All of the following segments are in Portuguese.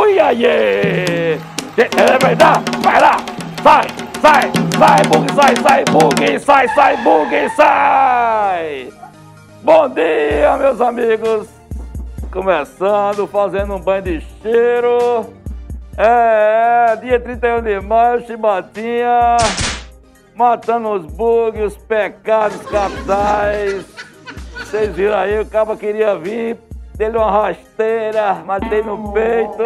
Malacatu iaiê! É verdade? Vai lá! Sai! Sai! Sai, bug! Sai! Sai, bug! Sai! Sai, bug! Sai! Bom dia, meus amigos! Começando, fazendo um banho de cheiro. É, é dia 31 de maio, chibatinha. Matando os bugs, os pecados capitais. Vocês viram aí, o cabo queria vir, dele uma rasteira, matei no peito.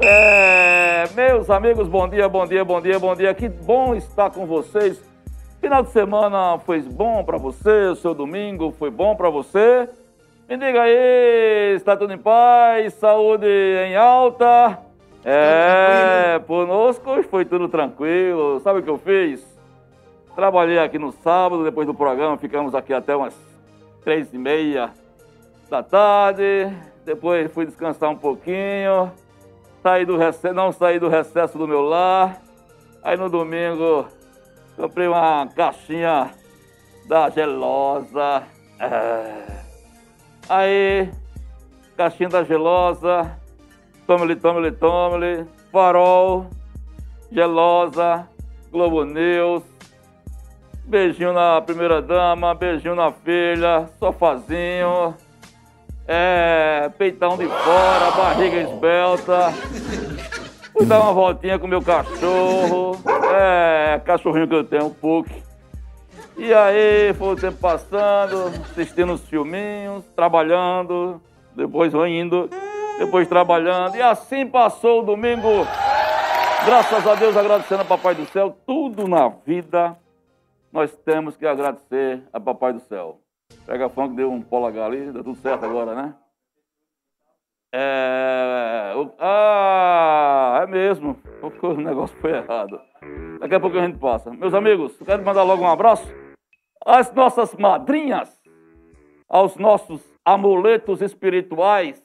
É, meus amigos, bom dia, bom dia, bom dia, bom dia. Que bom estar com vocês. Final de semana foi bom para você, o seu domingo foi bom para você. Me diga aí, está tudo em paz, saúde em alta? É, conosco foi tudo tranquilo. Sabe o que eu fiz? Trabalhei aqui no sábado, depois do programa, ficamos aqui até umas três e meia da tarde. Depois fui descansar um pouquinho. Saí do recesso, não saí do recesso do meu lar. Aí no domingo comprei uma caixinha da gelosa. É Aí, caixinha da gelosa, tome-lhe, tome-lhe, tome-lhe, farol, gelosa, Globo News, beijinho na primeira dama, beijinho na filha, sofazinho, é, peitão de fora, barriga esbelta. Fui dar uma voltinha com meu cachorro, é, cachorrinho que eu tenho, um pouco. E aí foi o tempo passando, assistindo os filminhos, trabalhando, depois indo, depois trabalhando. E assim passou o domingo. Graças a Deus, agradecendo a Papai do Céu. Tudo na vida nós temos que agradecer a Papai do Céu. Pega funk, deu um polegar ali, deu tudo certo agora, né? É. Ah, é mesmo. O negócio foi errado. Daqui a pouco a gente passa. Meus amigos, quero mandar logo um abraço às nossas madrinhas, aos nossos amuletos espirituais,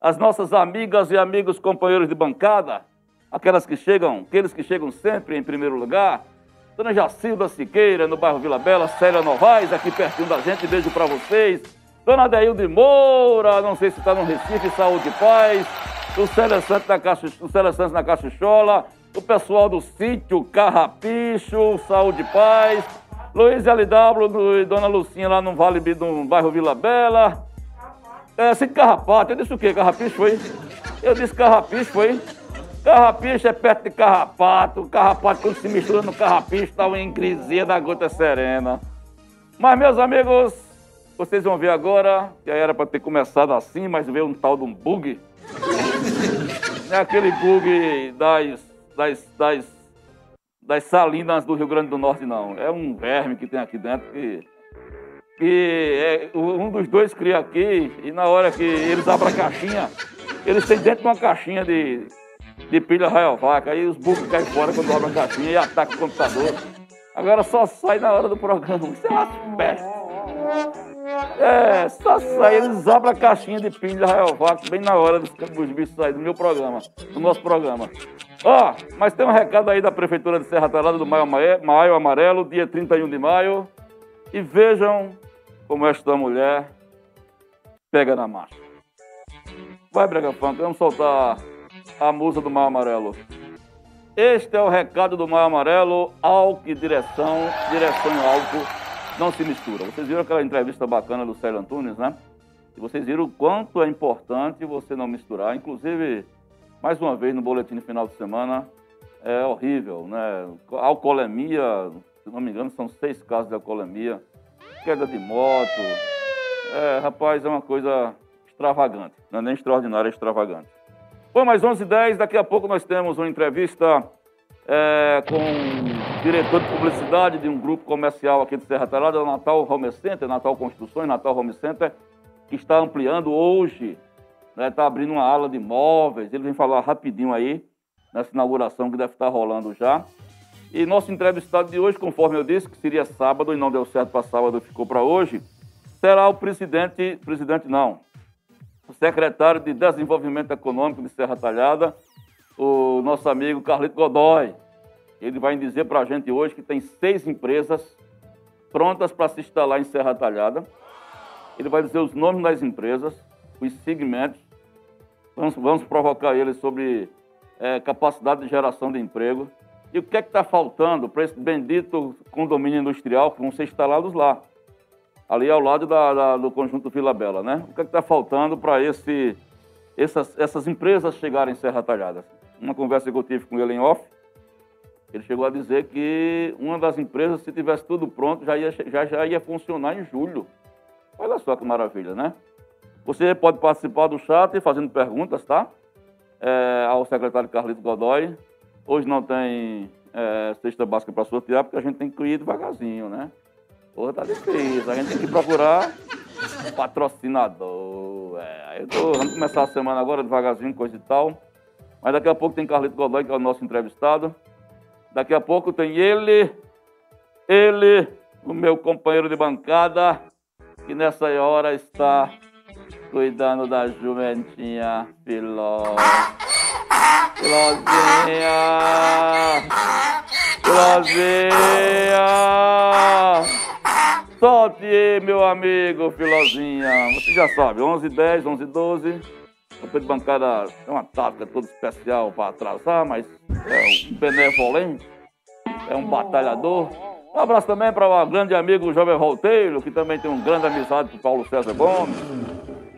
às nossas amigas e amigos companheiros de bancada, aquelas que chegam, aqueles que chegam sempre em primeiro lugar. Dona Jacilda Siqueira, no bairro Vila Bela, Célia Novaes, aqui pertinho da gente, beijo para vocês. Dona Deilde Moura, não sei se está no Recife, saúde e paz. O Célia Santos na, Caixa, o Célia Santos na. O pessoal do sítio Carrapicho, saúde e paz. Luiz LW e Dona Lucinha lá no Vale do bairro Vila Bela. É, Cid Carrapato, eu disse o quê? Carrapicho foi? Eu disse carrapicho foi? Carrapicho é perto de carrapato. Carrapato, quando se mistura no carrapicho, está uma encrizia da gota serena. Mas, meus amigos, vocês vão ver agora, que era para ter começado assim, mas veio um tal de um bug. É aquele bug das, das, das das salinas do Rio Grande do Norte, não. É um verme que tem aqui dentro que, que é, um dos dois cria aqui e na hora que eles abrem a caixinha, eles têm dentro de uma caixinha de, de pilha raio-vaca. Aí os burros caem fora quando abrem a caixinha e atacam o computador. Agora só sai na hora do programa. Isso é uma peste. É, só sai, eles abrem a caixinha de pilha raio-vaca bem na hora dos, dos bichos saírem do meu programa, do nosso programa. Ó, oh, mas tem um recado aí da Prefeitura de Serra Talhada do Maio, Maio Amarelo, dia 31 de maio. E vejam como esta mulher pega na marcha. Vai, Brega Funk, vamos soltar a música do Maio Amarelo. Este é o recado do Maio Amarelo, e direção, direção e álcool não se mistura. Vocês viram aquela entrevista bacana do Célio Antunes, né? E vocês viram o quanto é importante você não misturar. Inclusive, mais uma vez no boletim final de semana, é horrível, né? Alcoolemia, se não me engano, são seis casos de alcoolemia, queda de moto. É, rapaz, é uma coisa extravagante. Não é nem extraordinária, é extravagante. Bom, mais 11 h 10 daqui a pouco nós temos uma entrevista é, com diretor de publicidade de um grupo comercial aqui de Serra Talhada, o Natal Home Center, Natal Construções, Natal Home Center, que está ampliando hoje, está né, tá abrindo uma ala de móveis. Ele vem falar rapidinho aí nessa inauguração que deve estar rolando já. E nosso entrevistado de hoje, conforme eu disse, que seria sábado e não deu certo para sábado, ficou para hoje, será o presidente, presidente não, o secretário de Desenvolvimento Econômico de Serra Talhada, o nosso amigo Carlito Godoy. Ele vai dizer para a gente hoje que tem seis empresas prontas para se instalar em Serra Talhada. Ele vai dizer os nomes das empresas, os segmentos. Vamos, vamos provocar ele sobre é, capacidade de geração de emprego. E o que é que está faltando para esse bendito condomínio industrial que vão ser instalados lá? Ali ao lado da, da, do conjunto Vila Bela, né? O que é está faltando para essas, essas empresas chegarem em Serra Talhada? Uma conversa que eu tive com ele em off, ele chegou a dizer que uma das empresas, se tivesse tudo pronto, já ia, já, já ia funcionar em julho. Olha só que maravilha, né? Você pode participar do chat fazendo perguntas, tá? É, ao secretário Carlito Godoy. Hoje não tem é, cesta básica para sortear, porque a gente tem que ir devagarzinho, né? Porra, tá difícil. A gente tem que procurar um patrocinador. É, aí eu tô, vamos começar a semana agora devagarzinho, coisa e tal. Mas daqui a pouco tem Carlito Godoy, que é o nosso entrevistado. Daqui a pouco tem ele, ele, o meu companheiro de bancada, que nessa hora está cuidando da jumentinha Filó. Filózinha! Filózinha! Solte, meu amigo Filozinha. Você já sabe, 11 10, 11 12. O de bancada é uma tática toda especial para atrasar, mas é um benevolente, é um batalhador. Um abraço também para o grande amigo Jovem Volteiro, que também tem um grande amizade com Paulo César Gomes.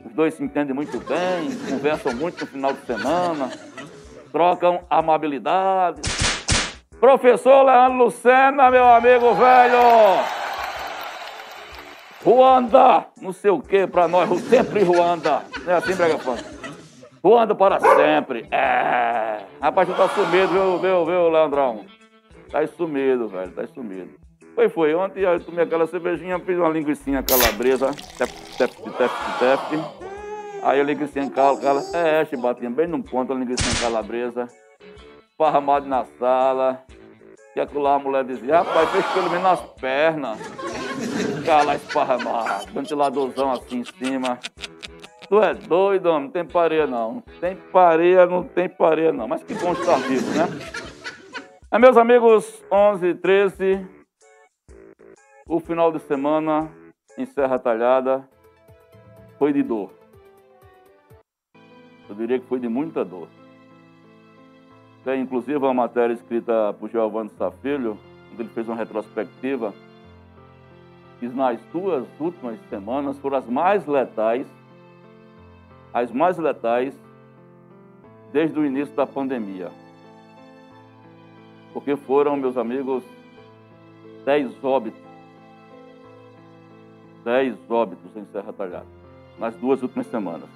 Os dois se entendem muito bem, conversam muito no final de semana, trocam amabilidade. Professor Leandro Lucena, meu amigo velho! Ruanda, não sei o que para nós, sempre Ruanda. Não é assim, Brega Funk? Voando para sempre. É. Rapaz, tu tá sumido, viu, viu, viu, Leandrão? Tá sumido, velho, tá sumido. Foi, foi. Ontem eu tomei aquela cervejinha, fiz uma linguiça calabresa, tep, tep, tep, tep. Aí a linguiça cala, é, chibatinha, bem no ponto, a linguiça calabresa, esparramado na sala. E acolá a mulher dizia, rapaz, fez pelo menos as pernas. Cala esparramado, ventiladorzão assim em cima. Tu é doido, homem, não tem pareia não. Não tem pareia, não tem pareia não. Mas que bom estar vivo, né? É, meus amigos, 11 13, o final de semana em Serra Talhada foi de dor. Eu diria que foi de muita dor. Tem inclusive uma matéria escrita por Giovanni Safilho, onde ele fez uma retrospectiva, que nas duas últimas semanas foram as mais letais as mais letais desde o início da pandemia. Porque foram, meus amigos, dez óbitos. Dez óbitos em Serra Talhada, nas duas últimas semanas.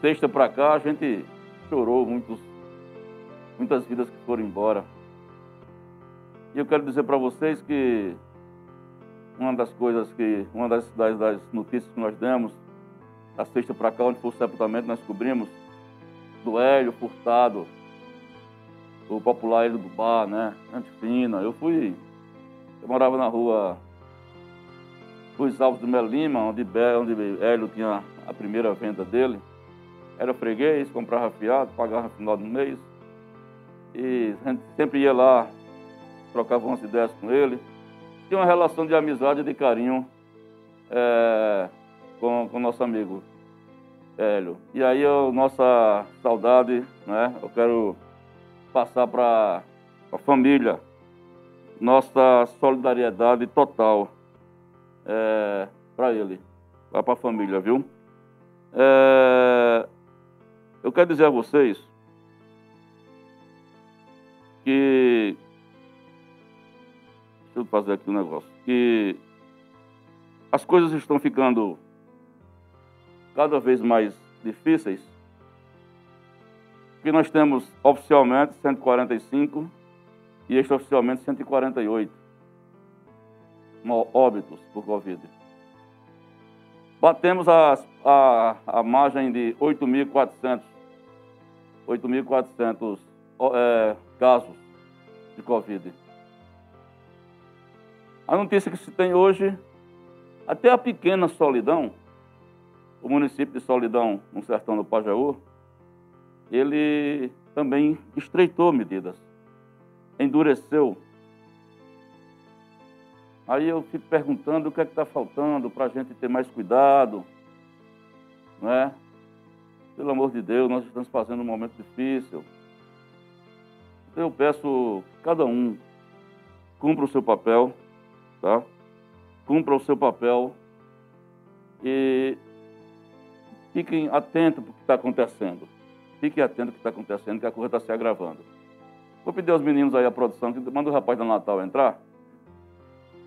Sexta para cá, a gente chorou muitos, muitas vidas que foram embora. E eu quero dizer para vocês que uma das coisas que, uma das, das, das notícias que nós demos da sexta para cá, onde foi o sepultamento, nós cobrimos do Hélio Furtado, o popular Hélio do Bar, né? Antifina. Eu fui. Eu morava na rua Luiz Alves do Melo Lima, onde, onde Hélio tinha a primeira venda dele. Era freguês, comprava fiado, pagava no final do mês. E a gente sempre ia lá, trocava umas ideias com ele. Tinha uma relação de amizade e de carinho. É, com o nosso amigo Hélio. E aí, a nossa saudade, né? Eu quero passar para a família, nossa solidariedade total é, para ele, para a família, viu? É, eu quero dizer a vocês que. Eu fazer aqui um negócio. Que as coisas estão ficando cada vez mais difíceis, que nós temos oficialmente 145 e extraoficialmente 148 óbitos por Covid. Batemos a, a, a margem de 8.400 8.400 é, casos de Covid. A notícia que se tem hoje, até a pequena Solidão, o município de Solidão, no sertão do Pajaú, ele também estreitou medidas, endureceu. Aí eu fico perguntando o que é que está faltando para a gente ter mais cuidado, não é? Pelo amor de Deus, nós estamos fazendo um momento difícil. Eu peço cada um cumpra o seu papel, tá? Cumpra o seu papel e fiquem atentos para o que está acontecendo. Fiquem atentos ao que está acontecendo, que a coisa está se agravando. Vou pedir aos meninos aí a produção, que manda o rapaz da Natal entrar.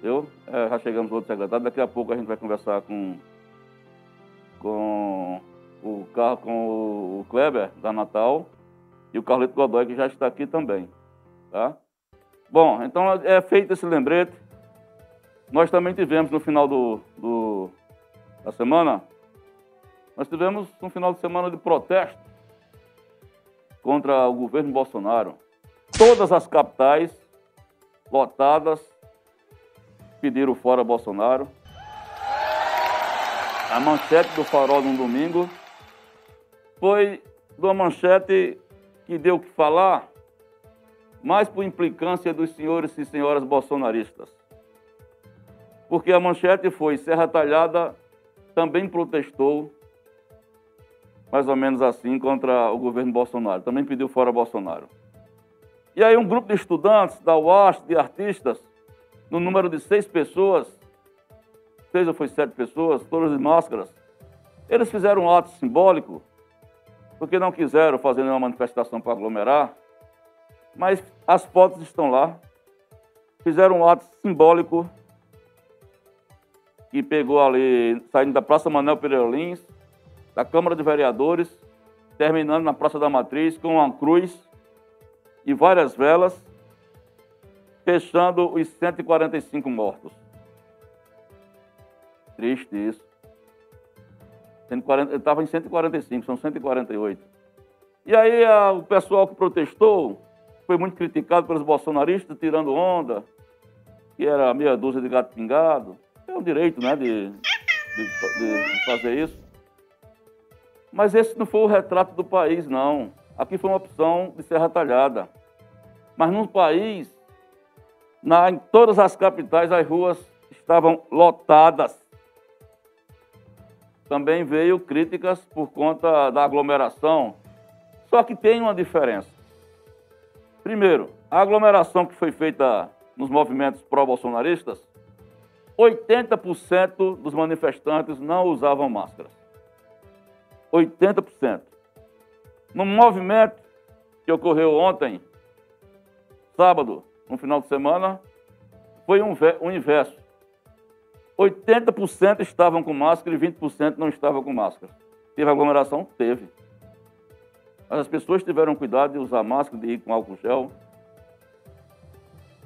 Eu, é, já chegamos outro secretário, daqui a pouco a gente vai conversar com, com o carro com o Kleber da Natal e o Carlito Godoy que já está aqui também, tá? Bom, então é feito esse lembrete. Nós também tivemos no final do, do da semana, nós tivemos um final de semana de protesto contra o governo Bolsonaro. Todas as capitais lotadas pediram fora Bolsonaro. A manchete do Farol no domingo foi de uma manchete que deu o que falar, mais por implicância dos senhores e senhoras bolsonaristas. Porque a manchete foi: Serra Talhada também protestou, mais ou menos assim, contra o governo Bolsonaro, também pediu fora Bolsonaro. E aí, um grupo de estudantes da UAS, de artistas, no número de seis pessoas, seis ou foi sete pessoas, todas de máscaras, eles fizeram um ato simbólico porque não quiseram fazer nenhuma manifestação para aglomerar, mas as fotos estão lá. Fizeram um ato simbólico que pegou ali, saindo da Praça Manuel Pereira Lins, da Câmara de Vereadores, terminando na Praça da Matriz com uma cruz e várias velas, fechando os 145 mortos. Triste isso. 140, estava em 145, são 148. E aí a, o pessoal que protestou foi muito criticado pelos bolsonaristas, tirando onda, que era meia dúzia de gato pingado. É um direito, né, de, de, de fazer isso. Mas esse não foi o retrato do país, não. Aqui foi uma opção de Serra Talhada. Mas no país, na, em todas as capitais, as ruas estavam lotadas também veio críticas por conta da aglomeração. Só que tem uma diferença. Primeiro, a aglomeração que foi feita nos movimentos pró-bolsonaristas, 80% dos manifestantes não usavam máscaras. 80%. No movimento que ocorreu ontem, sábado, no final de semana, foi um, um inverso. 80% estavam com máscara e 20% não estavam com máscara. Teve aglomeração? Teve. Mas as pessoas tiveram cuidado de usar máscara, de ir com álcool gel.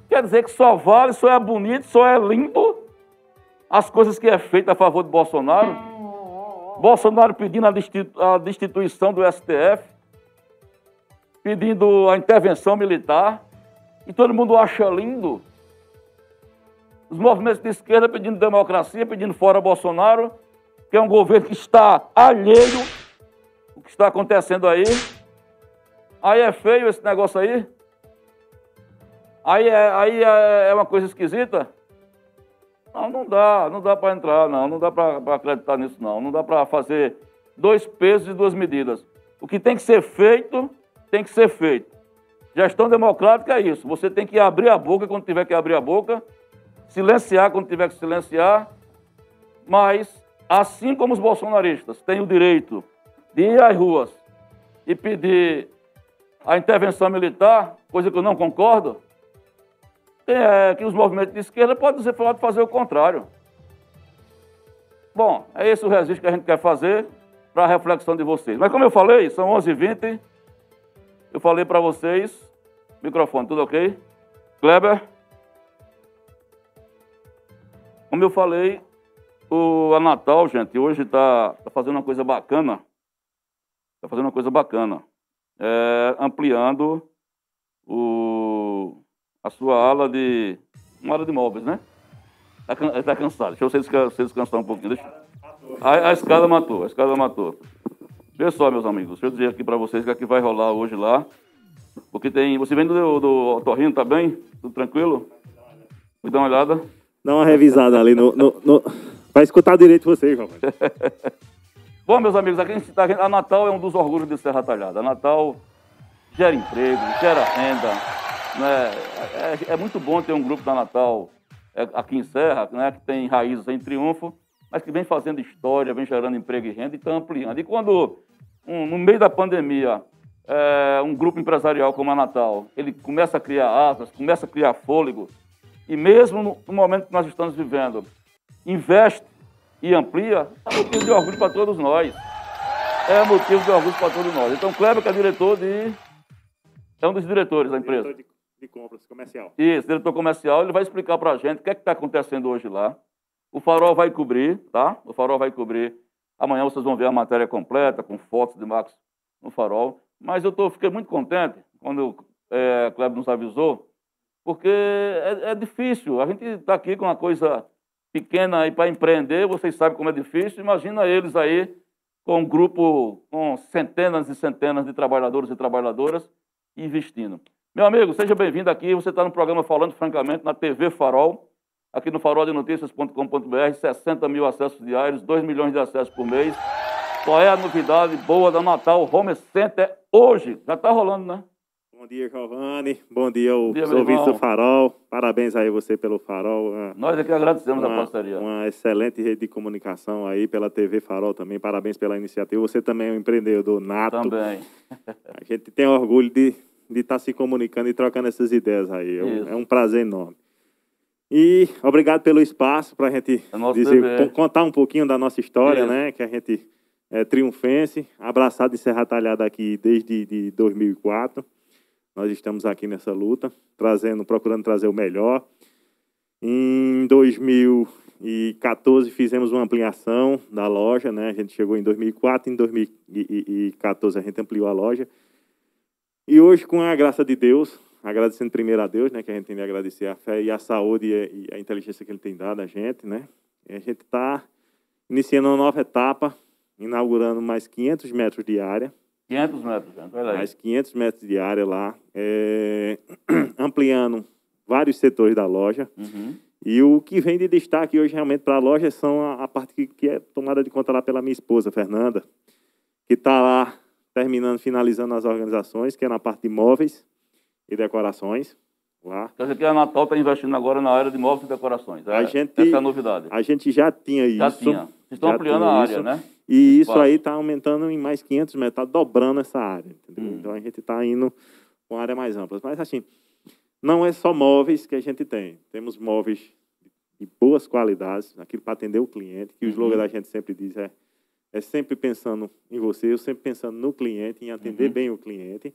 Quer dizer que só vale, só é bonito, só é lindo as coisas que é feita a favor de Bolsonaro. Bolsonaro pedindo a destituição do STF, pedindo a intervenção militar, e todo mundo acha lindo os movimentos de esquerda pedindo democracia, pedindo fora Bolsonaro, que é um governo que está alheio o que está acontecendo aí. Aí é feio esse negócio aí. Aí é, aí é, é uma coisa esquisita. Não, não dá, não dá para entrar, não, não dá para acreditar nisso, não. Não dá para fazer dois pesos e duas medidas. O que tem que ser feito, tem que ser feito. Gestão democrática é isso. Você tem que abrir a boca quando tiver que abrir a boca silenciar quando tiver que silenciar, mas, assim como os bolsonaristas têm o direito de ir às ruas e pedir a intervenção militar, coisa que eu não concordo, é que os movimentos de esquerda podem ser falar de fazer o contrário. Bom, é esse o registro que a gente quer fazer para a reflexão de vocês. Mas como eu falei, são 11h20, eu falei para vocês, microfone, tudo ok? Kleber, como eu falei, o a Natal, gente, hoje está tá fazendo uma coisa bacana. Está fazendo uma coisa bacana. É, ampliando o, a sua ala de. uma ala de móveis, né? Está tá cansado. Deixa eu você descansar, você descansar um pouquinho. Deixa... A, a escada matou, a escada matou. Veja só, meus amigos, deixa eu dizer aqui para vocês o que, é que vai rolar hoje lá. Porque tem. Você vem do, do Torrinho, tá bem? Tudo tranquilo? Vou dar uma olhada. Dá uma revisada ali no. no, no... Vai escutar direito vocês, João. Bom, meus amigos, aqui a, gente tá, a Natal é um dos orgulhos de Serra Talhada. A Natal gera emprego, gera renda. Né? É, é, muito bom ter um grupo da Natal é, aqui em Serra, né, que tem raízes em triunfo, mas que vem fazendo história, vem gerando emprego e renda e está ampliando. E quando, um, no meio da pandemia, é, um grupo empresarial como a Natal, ele começa a criar asas, começa a criar fôlego, e mesmo no, no momento que nós estamos vivendo, investe e amplia, é motivo de orgulho para todos nós. É motivo de orgulho para todos nós. Então, Kleber, que é diretor de. É um dos diretores da empresa. De, compras comercial. Isso, diretor comercial, ele vai explicar para a gente o que é está acontecendo hoje lá. O Farol vai cobrir, tá? O Farol vai cobrir. Amanhã vocês vão ver a matéria completa, com fotos de Max no Farol. Mas eu tô, fiquei muito contente quando é, Kleber nos avisou, porque é, é difícil. A gente está aqui com uma coisa pequena aí para empreender, vocês sabem como é difícil. Imagina eles aí com um grupo com centenas e centenas de trabalhadores e trabalhadoras investindo. Meu amigo, seja bem-vindo aqui. Você está no programa Falando Francamente na TV Farol, aqui no faroldenoticias.com.br, 60 mil acessos diários, 2 milhões de acessos por mês. Qual é a novidade boa da Natal Home Center hoje? Já está rolando, né? Bom dia, Giovanni. Bom dia aos ouvintes do Farol. Parabéns aí você pelo Farol. Nós aqui agradecemos uma, a parceria. Uma excelente rede de comunicação aí pela TV Farol também. Parabéns pela iniciativa. Você também é um empreendedor nato. Também. a gente tem orgulho de de estar tá se comunicando e trocando essas ideias aí. É um, é um prazer enorme. E obrigado pelo espaço para a gente é dizer, contar um pouquinho da nossa história, né? Que a gente é triunfense, abraçado em Serra Talhada aqui desde de 2004. Nós estamos aqui nessa luta, trazendo, procurando trazer o melhor. Em 2014 fizemos uma ampliação da loja, né? A gente chegou em 2004, em 2014 a gente ampliou a loja. E hoje, com a graça de Deus, agradecendo primeiro a Deus, né, que a gente tem de agradecer a fé e a saúde e a inteligência que Ele tem dado a gente, né? E a gente está iniciando uma nova etapa, inaugurando mais 500 metros de área. 500 metros, gente, olha aí. Mais 500 metros de área lá, é, ampliando vários setores da loja. Uhum. E o que vem de destaque hoje realmente para a loja são a, a parte que, que, é tomada de conta lá pela minha esposa, Fernanda, que está lá terminando, finalizando as organizações, que é na parte de móveis e decorações. Lá. Quer dizer que a Natal está investindo agora na área de móveis e decorações. É, a gente, essa é a novidade. A gente já tinha isso. Já tinha. Vocês estão ampliando a área, isso, né? E isso aí está aumentando em mais 500 metros, está dobrando essa área. Hum. Então a gente está indo com área mais ampla. Mas assim, não é só móveis que a gente tem. Temos móveis de boas qualidades, aquilo para atender o cliente, que o slogan uhum. da gente sempre diz é é sempre pensando em você, eu sempre pensando no cliente, em atender uhum. bem o cliente.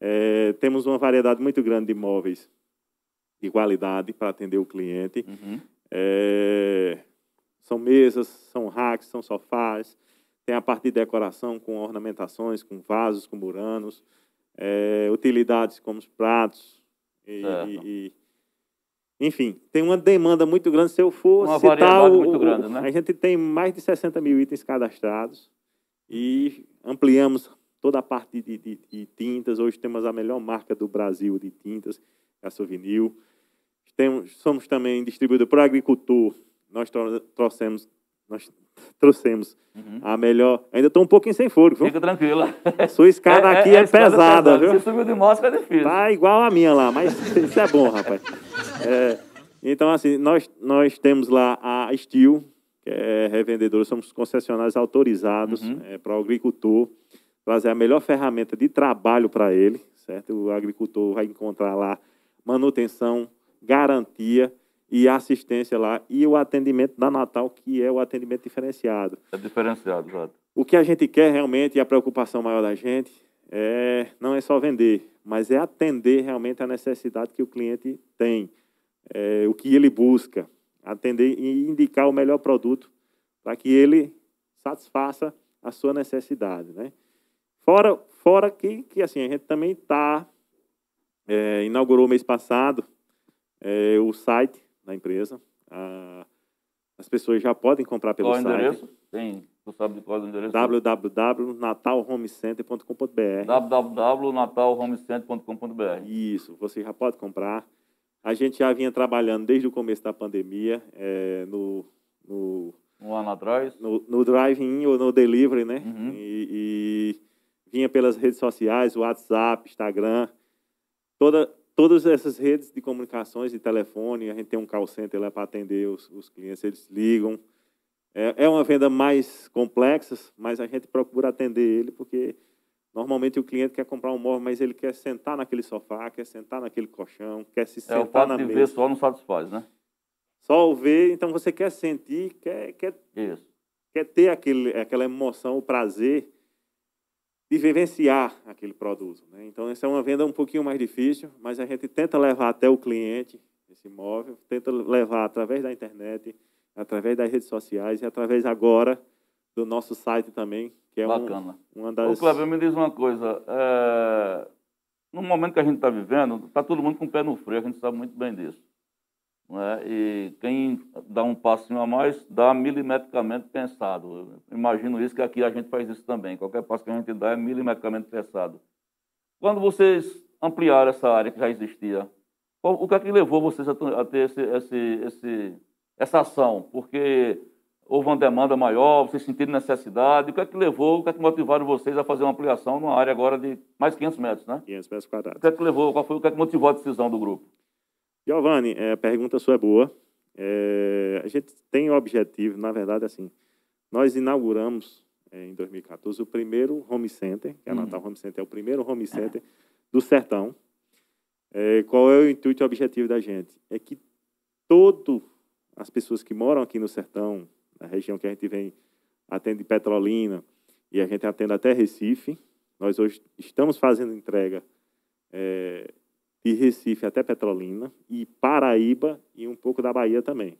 É, temos uma variedade muito grande de móveis de qualidade para atender o cliente. Uhum. É, são mesas, são racks, são sofás. Tem a parte de decoração com ornamentações, com vasos, com muranos. É, utilidades como os pratos e, e, enfim, tem uma demanda muito grande. Se eu for uma citar o, muito grande, né? a gente tem mais de 60 mil itens cadastrados e ampliamos toda a parte de, de, de tintas. Hoje temos a melhor marca do Brasil de tintas, a Souvenir. Temos, somos também distribuídos para o agricultor. Nós trouxemos, nós trouxemos uhum. a melhor. Ainda estou um pouquinho sem fôlego. Fica tranquila. Sua escada é, aqui é, é, é pesada, viu? Você subiu de máscara é difícil. Tá igual a minha lá, mas isso é bom, rapaz. É, então, assim, nós, nós temos lá a Steel, que é revendedora, somos concessionários autorizados uhum. é, para o agricultor trazer a melhor ferramenta de trabalho para ele, certo? O agricultor vai encontrar lá manutenção, garantia e assistência lá e o atendimento da Natal, que é o atendimento diferenciado. É diferenciado, exato. O que a gente quer realmente e a preocupação maior da gente é, não é só vender, mas é atender realmente a necessidade que o cliente tem, é, o que ele busca, atender e indicar o melhor produto para que ele satisfaça a sua necessidade, né? Fora, fora que, que assim, a gente também está, é, inaugurou mês passado é, o site da empresa. A, as pessoas já podem comprar pelo Qual site. endereço? Tem, tu sabe de qual é o endereço? www.natalhomecenter.com.br www.natalhomecenter.com.br Isso, você já pode comprar. A gente já vinha trabalhando desde o começo da pandemia é, no, no, Um ano atrás. no, no drive-in ou no delivery, né? Uhum. E, e vinha pelas redes sociais, WhatsApp, Instagram, toda, todas essas redes de comunicações, de telefone, a gente tem um call center lá para atender os, os clientes, eles ligam. É, é uma venda mais complexa, mas a gente procura atender ele, porque normalmente o cliente quer comprar um móvel, mas ele quer sentar naquele sofá, quer sentar naquele colchão, quer se É, o sentar fato na de ver mesa. só não satisfaz, né? Só o ver, então você quer sentir, quer, quer Isso. quer ter aquele, aquela emoção, o prazer de vivenciar aquele produto. Né? Então, essa é uma venda um pouquinho mais difícil, mas a gente tenta levar até o cliente esse imóvel, tenta levar através da internet, através das redes sociais e através agora do nosso site também, que é um, Bacana. uma Ô, das... Cleber, me diz uma coisa. É... No momento que a gente está vivendo, está todo mundo com o pé no freio, a gente sabe muito bem disso. Não é? E quem dá um passinho a mais, dá milimetricamente pensado. Eu imagino isso, que aqui a gente faz isso também. Qualquer passo que a gente dá é milimetricamente pensado. Quando vocês ampliaram essa área que já existia, o que é que levou vocês a ter esse, esse, esse, essa ação? Porque houve uma demanda maior, vocês sentiram necessidade. O que é que levou, o que é que motivaram vocês a fazer uma ampliação numa área agora de mais 500 metros, né? 500 metros O quadrados. que é que levou, qual foi, o que é que motivou a decisão do grupo? Giovanni, é, a pergunta sua é boa. É, a gente tem o objetivo, na verdade, assim, nós inauguramos é, em 2014 o primeiro home center, que é a Uhum. Natal Home Center, é o primeiro home center do Sertão. É, qual é o intuito e o objetivo da gente? É que todas as pessoas que moram aqui no Sertão, na região que a gente vem, atende Petrolina e a gente atende até Recife, nós hoje estamos fazendo entrega é, de Recife até Petrolina e Paraíba e um pouco da Bahia também.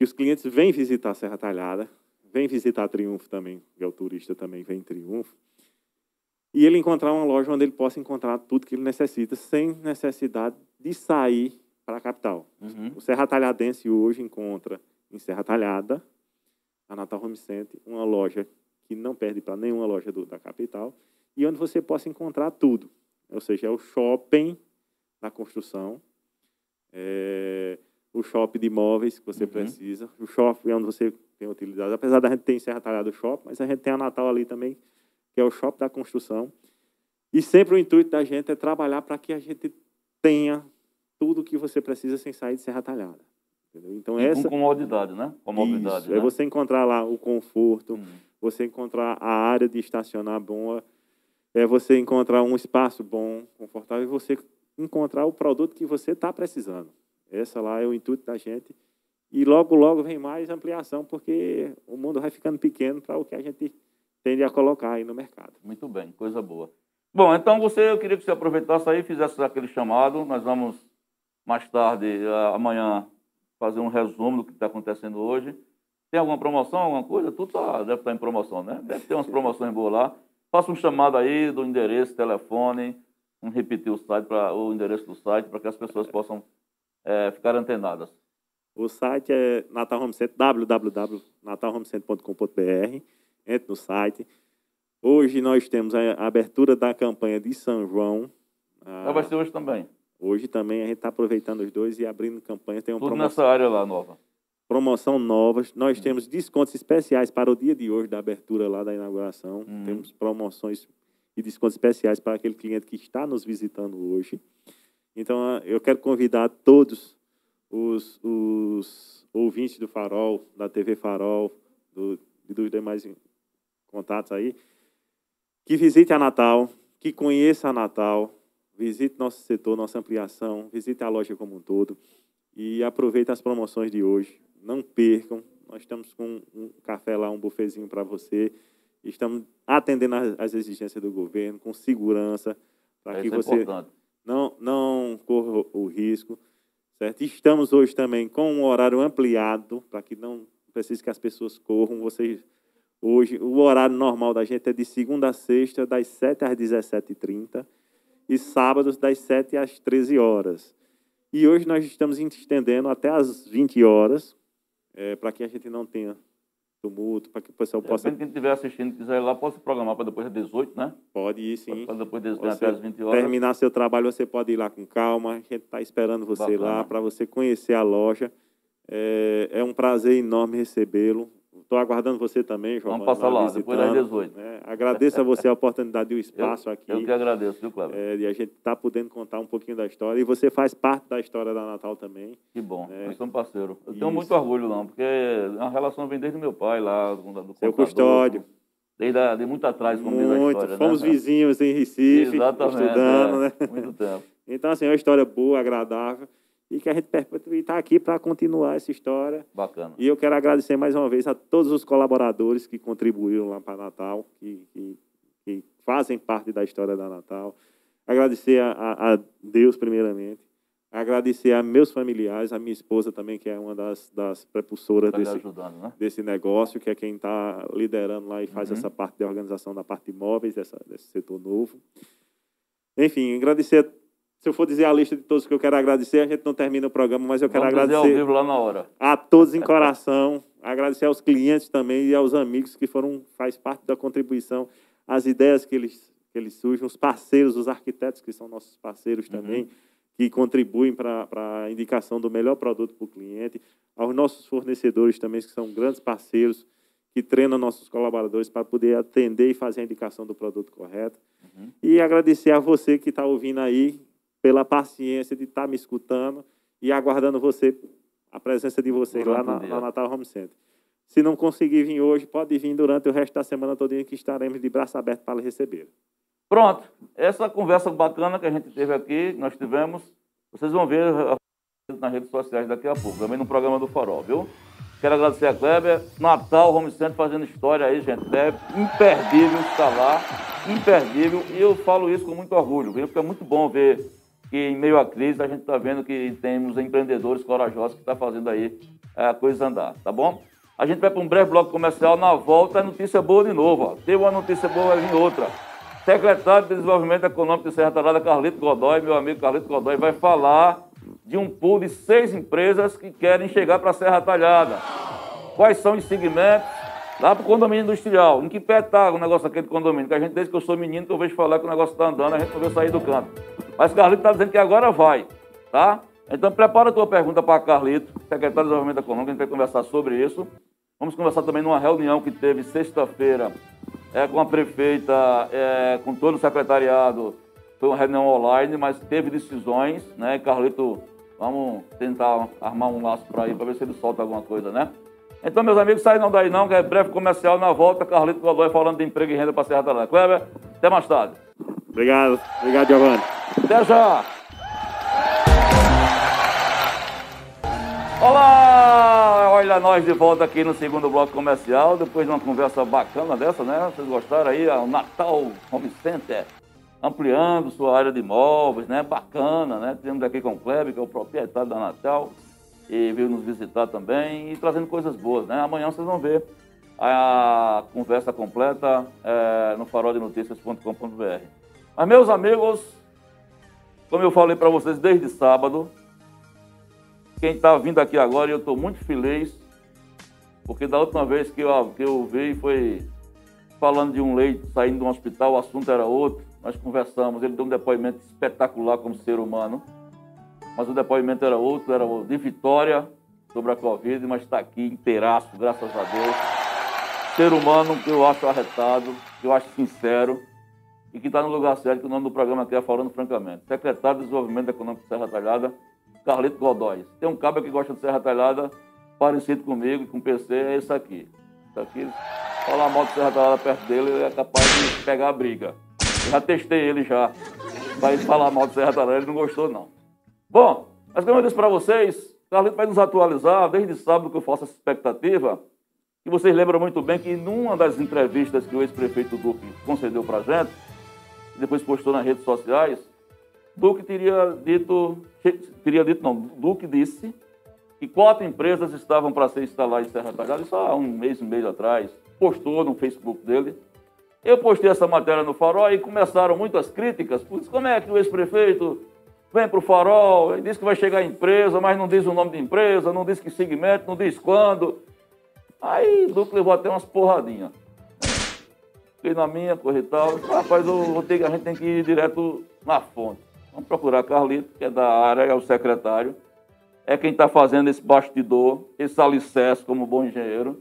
E os clientes vêm visitar a Serra Talhada, vêm visitar Triunfo também, que é o turista também vem em Triunfo, e ele encontrar uma loja onde ele possa encontrar tudo que ele necessita sem necessidade de sair para a capital. Uhum. O Serra Talhadense hoje encontra em Serra Talhada, a Natal Home Center, uma loja que não perde para nenhuma loja do- da capital e onde você possa encontrar tudo. Ou seja, é o shopping da construção, é o shopping de imóveis que você Uhum. precisa, o shopping é onde você tem utilidade. Apesar da gente ter em Serra Talhada o shopping, mas a gente tem a Natal ali também, que é o shopping da construção. E sempre o intuito da gente é trabalhar para que a gente tenha tudo que você precisa sem sair de Serra Talhada. Entendeu? Então, E essa. Com comodidade, né? Comodidade, Isso, né? é você encontrar lá o conforto, Uhum. você encontrar a área de estacionar boa, é você encontrar um espaço bom, confortável, e você encontrar o produto que você está precisando. Essa lá é o intuito da gente. E logo, logo vem mais ampliação, porque o mundo vai ficando pequeno para o que a gente tende a colocar aí no mercado. Muito bem, coisa boa. Bom, então você, eu queria que você aproveitasse aí e fizesse aquele chamado. Nós vamos, mais tarde, amanhã, fazer um resumo do que está acontecendo hoje. Tem alguma promoção, alguma coisa? Tudo tá, deve estar em promoção, né? Deve ter umas promoções boas lá. Faça um chamado aí do endereço, telefone, vamos repetir o site, pra, o endereço do site, para que as pessoas possam eh, ficar antenadas. O site é Natal Home Center, www.natalhomecenter.com.br. Entre no site. Hoje nós temos a a abertura da campanha de São João. Ah, Ah, vai ser hoje também. Hoje também a gente está aproveitando os dois e abrindo campanha. Tem uma Tudo promoção, nessa área lá nova. Promoção nova. Nós temos descontos especiais para o dia de hoje da abertura lá da inauguração. Hum. Temos promoções e descontos especiais para aquele cliente que está nos visitando hoje. Então, eu quero convidar todos os, os ouvintes do Farol, da TV Farol, do, e dos demais contatos aí, que visite a Natal, que conheça a Natal, visite nosso setor, nossa ampliação, visite a loja como um todo e aproveite as promoções de hoje. Não percam, nós estamos com um café lá, um bufezinho para você Estamos atendendo às exigências do governo com segurança, para que é você importante. não, não corra o risco. Certo? Estamos hoje também com um horário ampliado, para que não precise que as pessoas corram. Vocês, hoje, o horário normal da gente é de segunda a sexta, das 7 às 17h30, e sábados, das 7 às 13 horas. E hoje nós estamos estendendo até às 20 horas, é, para que a gente não tenha tumulto, para que o pessoal possa. Quem estiver assistindo quiser ir lá, pode se programar para depois das 18, né? Pode ir, sim. Para depois das até as 20 horas. Terminar seu trabalho, você pode ir lá com calma. A gente está esperando você Bacana. lá para você conhecer a loja. É, é um prazer enorme recebê-lo. Estou aguardando você também, João. Vamos passar lá, depois das 18. É, agradeço a você a oportunidade e o espaço eu, aqui. Eu que agradeço, viu, Cláudio? É, e a gente está podendo contar um pouquinho da história. E você faz parte da história da Natal também. Que bom, é, nós somos parceiros. Eu Isso. tenho muito orgulho, não, porque a relação vem desde meu pai lá, do, do Seu custódio. Desde, a, de muito atrás, como muito, diz a história. Né, fomos né, vizinhos em Recife, Exatamente, estudando, é, né? Muito tempo. Então, assim, é uma história boa, agradável e que a gente está aqui para continuar essa história. Bacana. E eu quero agradecer mais uma vez a todos os colaboradores que contribuíram lá para Natal, que, que, que, fazem parte da história da Natal. Agradecer a, a, Deus, primeiramente. Agradecer a meus familiares, a minha esposa também, que é uma das, das prepulsoras tá desse, né? desse negócio, que é quem está liderando lá e faz uhum. essa parte da organização da parte de imóveis, dessa, desse setor novo. Enfim, agradecer se eu for dizer a lista de todos que eu quero agradecer, a gente não termina o programa, mas eu quero Vamos agradecer ao vivo lá na hora. a todos em coração, agradecer aos clientes também e aos amigos que foram faz parte da contribuição, as ideias que eles que eles surgem, os parceiros, os arquitetos que são nossos parceiros uhum. também, que contribuem para a indicação do melhor produto para o cliente, aos nossos fornecedores também que são grandes parceiros que treinam nossos colaboradores para poder atender e fazer a indicação do produto correto. Uhum. E agradecer a você que está ouvindo aí, pela paciência de estar tá me escutando e aguardando você, a presença de vocês lá na, na, Natal Home Center. Se não conseguir vir hoje, pode vir durante o resto da semana toda que estaremos de braço aberto para lhe receber. Pronto. Essa conversa bacana que a gente teve aqui, nós tivemos, vocês vão ver nas redes sociais daqui a pouco, também no programa do Farol, viu? Quero agradecer a Kleber. Natal Home Center fazendo história aí, gente. É imperdível estar lá. Imperdível. E eu falo isso com muito orgulho, viu? Porque é muito bom ver que em meio à crise a gente está vendo que temos empreendedores corajosos que estão tá fazendo aí a coisa andar, tá bom? A gente vai para um breve bloco comercial, na volta é notícia boa de novo. Ó. Tem uma notícia boa, vai vir outra. Secretário de Desenvolvimento Econômico de Serra Talhada, Carlito Godoy, meu amigo Carlito Godoy, vai falar de um pool de seis empresas que querem chegar para a Serra Talhada. Quais são os segmentos? Lá para o condomínio industrial. Em que pé está o negócio do condomínio? Que a gente, desde que eu sou menino, que eu vejo falar que o negócio está andando, a gente não vê sair do canto. Mas Carlito está dizendo que agora vai, tá? Então prepara a tua pergunta para Carlito, secretário de Desenvolvimento Econômico, a gente vai conversar sobre isso. Vamos conversar também numa reunião que teve sexta-feira é, com a prefeita, é, com todo o secretariado. Foi uma reunião online, mas teve decisões, né? Carlito, vamos tentar armar um laço para ir, para ver se ele solta alguma coisa, né? Então, meus amigos, saem não daí não, que é breve comercial na volta. Carlito Godoy falando de emprego e renda para Serra Talada. Kleber, até mais tarde. Obrigado. Obrigado, Giovanni. Até já. Olá! Olha nós de volta aqui no segundo bloco comercial, depois de uma conversa bacana dessa, né? Vocês gostaram aí, o Natal Home Center, ampliando sua área de imóveis, né? Bacana, né? Temos aqui com o Kleber, que é o proprietário da Natal e veio nos visitar também e trazendo coisas boas. Né? Amanhã vocês vão ver a conversa completa é, no faroldenoticias.com.br. Mas, meus amigos, como eu falei para vocês desde sábado, quem está vindo aqui agora, eu estou muito feliz, porque da última vez que eu, que eu vi foi falando de um leito saindo de um hospital, o assunto era outro, nós conversamos, ele deu um depoimento espetacular como ser humano mas o depoimento era outro, era de vitória sobre a Covid, mas está aqui inteiraço, graças a Deus. Ser humano que eu acho arretado, que eu acho sincero e que está no lugar certo, que o nome do programa aqui é Falando Francamente. Secretário de Desenvolvimento Econômico de Serra Talhada, Carlito Godoy. Tem um cabo que gosta de Serra Talhada, parecido comigo, com PC, é esse aqui. Isso aqui, falar mal de Serra Talhada perto dele, ele é capaz de pegar a briga. Eu já testei ele já. Para falar mal de Serra Talhada, ele não gostou não. Bom, mas como eu disse para vocês, Carlito vai nos atualizar desde sábado que eu faço essa expectativa E vocês lembram muito bem que numa das entrevistas que o ex-prefeito Duque concedeu para a gente, depois postou nas redes sociais, Duque teria dito, teria dito não, Duque disse que quatro empresas estavam para ser instaladas em Serra Talhada, isso há um mês e meio atrás, postou no Facebook dele. Eu postei essa matéria no Farol e começaram muitas críticas, Putz, como é que o ex-prefeito vem para o Farol diz que vai chegar a empresa, mas não diz o nome da empresa, não diz que segmento, não diz quando. Aí Duque levou até umas porradinhas. Fiquei na minha, corri e tal. Rapaz, eu vou ter, a gente tem que ir direto na fonte. Vamos procurar Carlito, que é da área, é o secretário. É quem está fazendo esse bastidor, esse alicerce como bom engenheiro.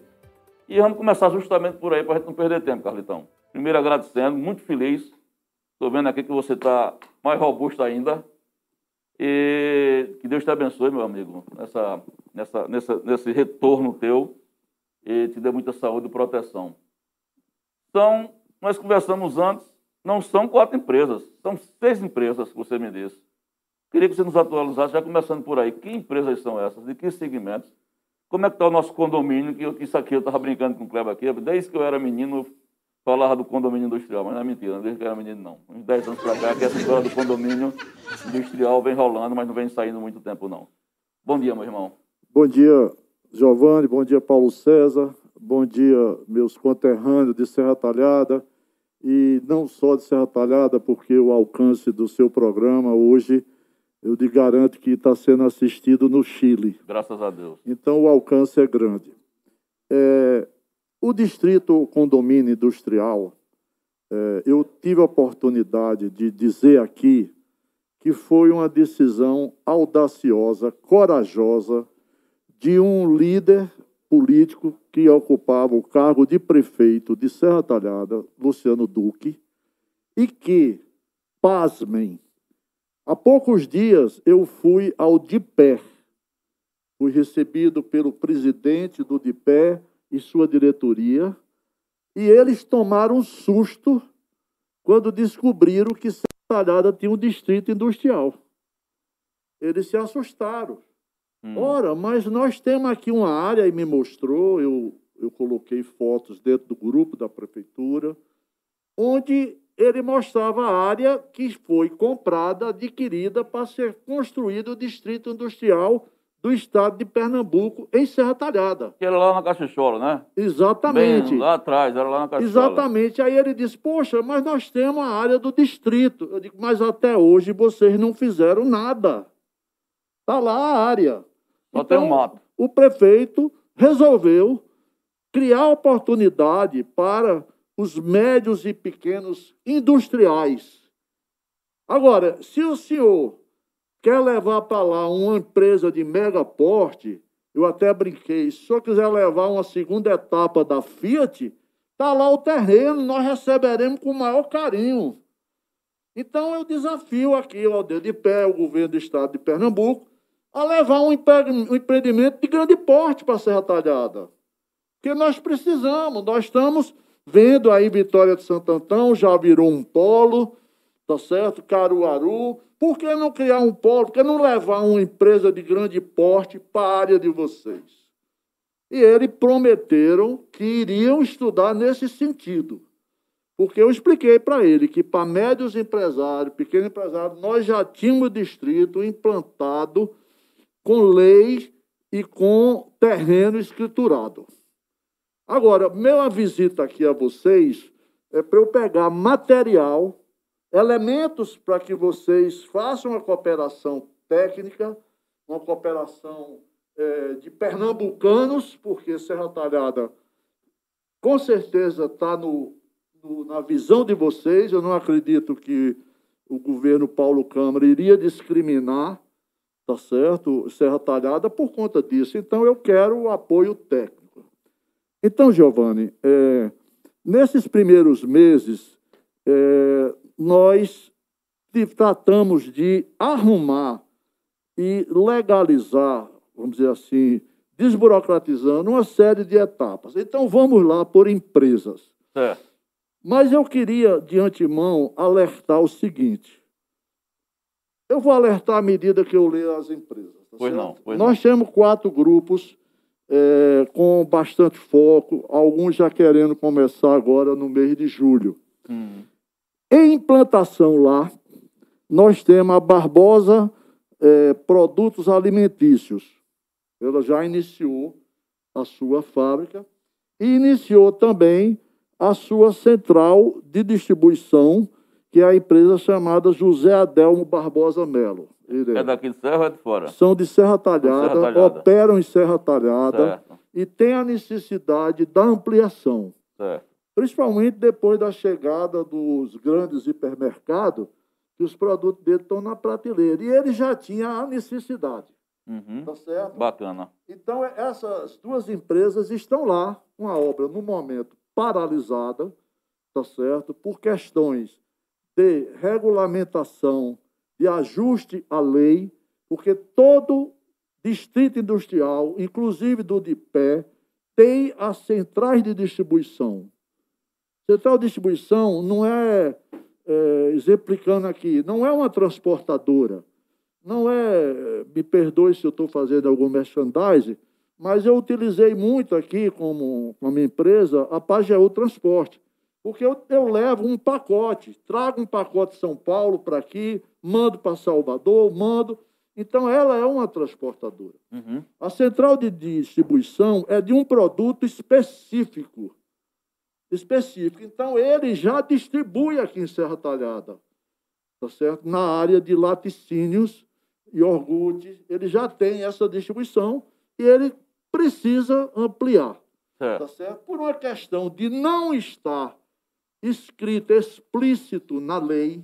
E vamos começar justamente por aí, para a gente não perder tempo, Carlitão. Primeiro agradecendo, muito feliz. Estou vendo aqui que você está mais robusto ainda. E que Deus te abençoe, meu amigo, nessa, nessa, nessa, nesse retorno teu e te dê muita saúde e proteção. Então, nós conversamos antes, não são quatro empresas, são seis empresas que você me disse. Queria que você nos atualizasse, já começando por aí, que empresas são essas, de que segmentos, como é que está o nosso condomínio, que isso aqui eu estava brincando com o Kleber aqui, desde que eu era menino, falava do condomínio industrial, mas não é mentira, desde que eu era menino não. Uns 10 anos para cá, que essa história do condomínio industrial vem rolando, mas não vem saindo muito tempo não. Bom dia, meu irmão. Bom dia, Giovanni, bom dia, Paulo César, bom dia, meus conterrâneos de Serra Talhada, e não só de Serra Talhada, porque o alcance do seu programa hoje, eu lhe garanto que está sendo assistido no Chile. Graças a Deus. Então o alcance é grande. É, o distrito condomínio industrial, é, eu tive a oportunidade de dizer aqui que foi uma decisão audaciosa, corajosa, de um líder político que ocupava o cargo de prefeito de Serra Talhada, Luciano Duque, e que, pasmem, há poucos dias eu fui ao DIPé, fui recebido pelo presidente do DIPé e sua diretoria, e eles tomaram um susto quando descobriram que Serra Talhada tinha um distrito industrial. Eles se assustaram. Hum. Ora, mas nós temos aqui uma área, e me mostrou, eu, eu coloquei fotos dentro do grupo da prefeitura, onde ele mostrava a área que foi comprada, adquirida para ser construído o distrito industrial do estado de Pernambuco, em Serra Talhada. Que era lá na Caxixola, né? Exatamente. Bem, lá atrás, era lá na Caxixola. Exatamente. Aí ele disse, poxa, mas nós temos a área do distrito. Eu digo, mas até hoje vocês não fizeram nada. Está lá a área. Só então, tem um então, mato. O prefeito resolveu criar oportunidade para os médios e pequenos industriais. Agora, se o senhor quer levar para lá uma empresa de mega porte, eu até brinquei, se o senhor quiser levar uma segunda etapa da Fiat, está lá o terreno, nós receberemos com o maior carinho. Então eu desafio aqui ao de pé o governo do estado de Pernambuco a levar um empreendimento de grande porte para a Serra Talhada. Porque nós precisamos, nós estamos vendo aí Vitória de Santo Antão, já virou um polo, tá certo? Caruaru. Por que não criar um polo? Por que não levar uma empresa de grande porte para a área de vocês? E eles prometeram que iriam estudar nesse sentido. Porque eu expliquei para ele que para médios empresários, pequenos empresários, nós já tínhamos distrito implantado com lei e com terreno escriturado. Agora, minha visita aqui a vocês é para eu pegar material, elementos para que vocês façam uma cooperação técnica, uma cooperação é, de pernambucanos, porque Serra Talhada com certeza está no, no, na visão de vocês. Eu não acredito que o governo Paulo Câmara iria discriminar tá certo? Serra Talhada por conta disso. Então, eu quero o apoio técnico. Então, Giovanni, é, nesses primeiros meses, é, nós tratamos de arrumar e legalizar, vamos dizer assim, desburocratizando uma série de etapas. Então, vamos lá por empresas. É. Mas eu queria, de antemão, alertar o seguinte: eu vou alertar à medida que eu leio as empresas. Tá pois, não, pois Nós não. temos quatro grupos é, com bastante foco, alguns já querendo começar agora no mês de julho. Hum. Em implantação lá, nós temos a Barbosa é, Produtos Alimentícios. Ela já iniciou a sua fábrica e iniciou também a sua central de distribuição, que é a empresa chamada José Adelmo Barbosa Melo. É daqui de Serra ou é de fora? São de Serra Talhada, Serra Talhada. operam em Serra Talhada certo. e tem a necessidade da ampliação. Certo. Principalmente depois da chegada dos grandes hipermercados, que os produtos dele estão na prateleira. E ele já tinha a necessidade. Uhum. Tá certo? Bacana. Então, essas duas empresas estão lá com a obra, no momento, paralisada, tá certo? Por questões de regulamentação de ajuste à lei, porque todo distrito industrial, inclusive do de pé, tem as centrais de distribuição. Central de distribuição não é, é exemplificando aqui, não é uma transportadora, não é, me perdoe se eu estou fazendo algum merchandising, mas eu utilizei muito aqui como, como empresa a Pageu Transporte. Porque eu, eu levo um pacote, trago um pacote de São Paulo para aqui, mando para Salvador, mando. Então, ela é uma transportadora. Uhum. A central de distribuição é de um produto específico. Específico. Então, ele já distribui aqui em Serra Talhada, tá certo? na área de laticínios e iogurte. Ele já tem essa distribuição e ele precisa ampliar. Tá certo? Por uma questão de não estar escrito explícito na lei,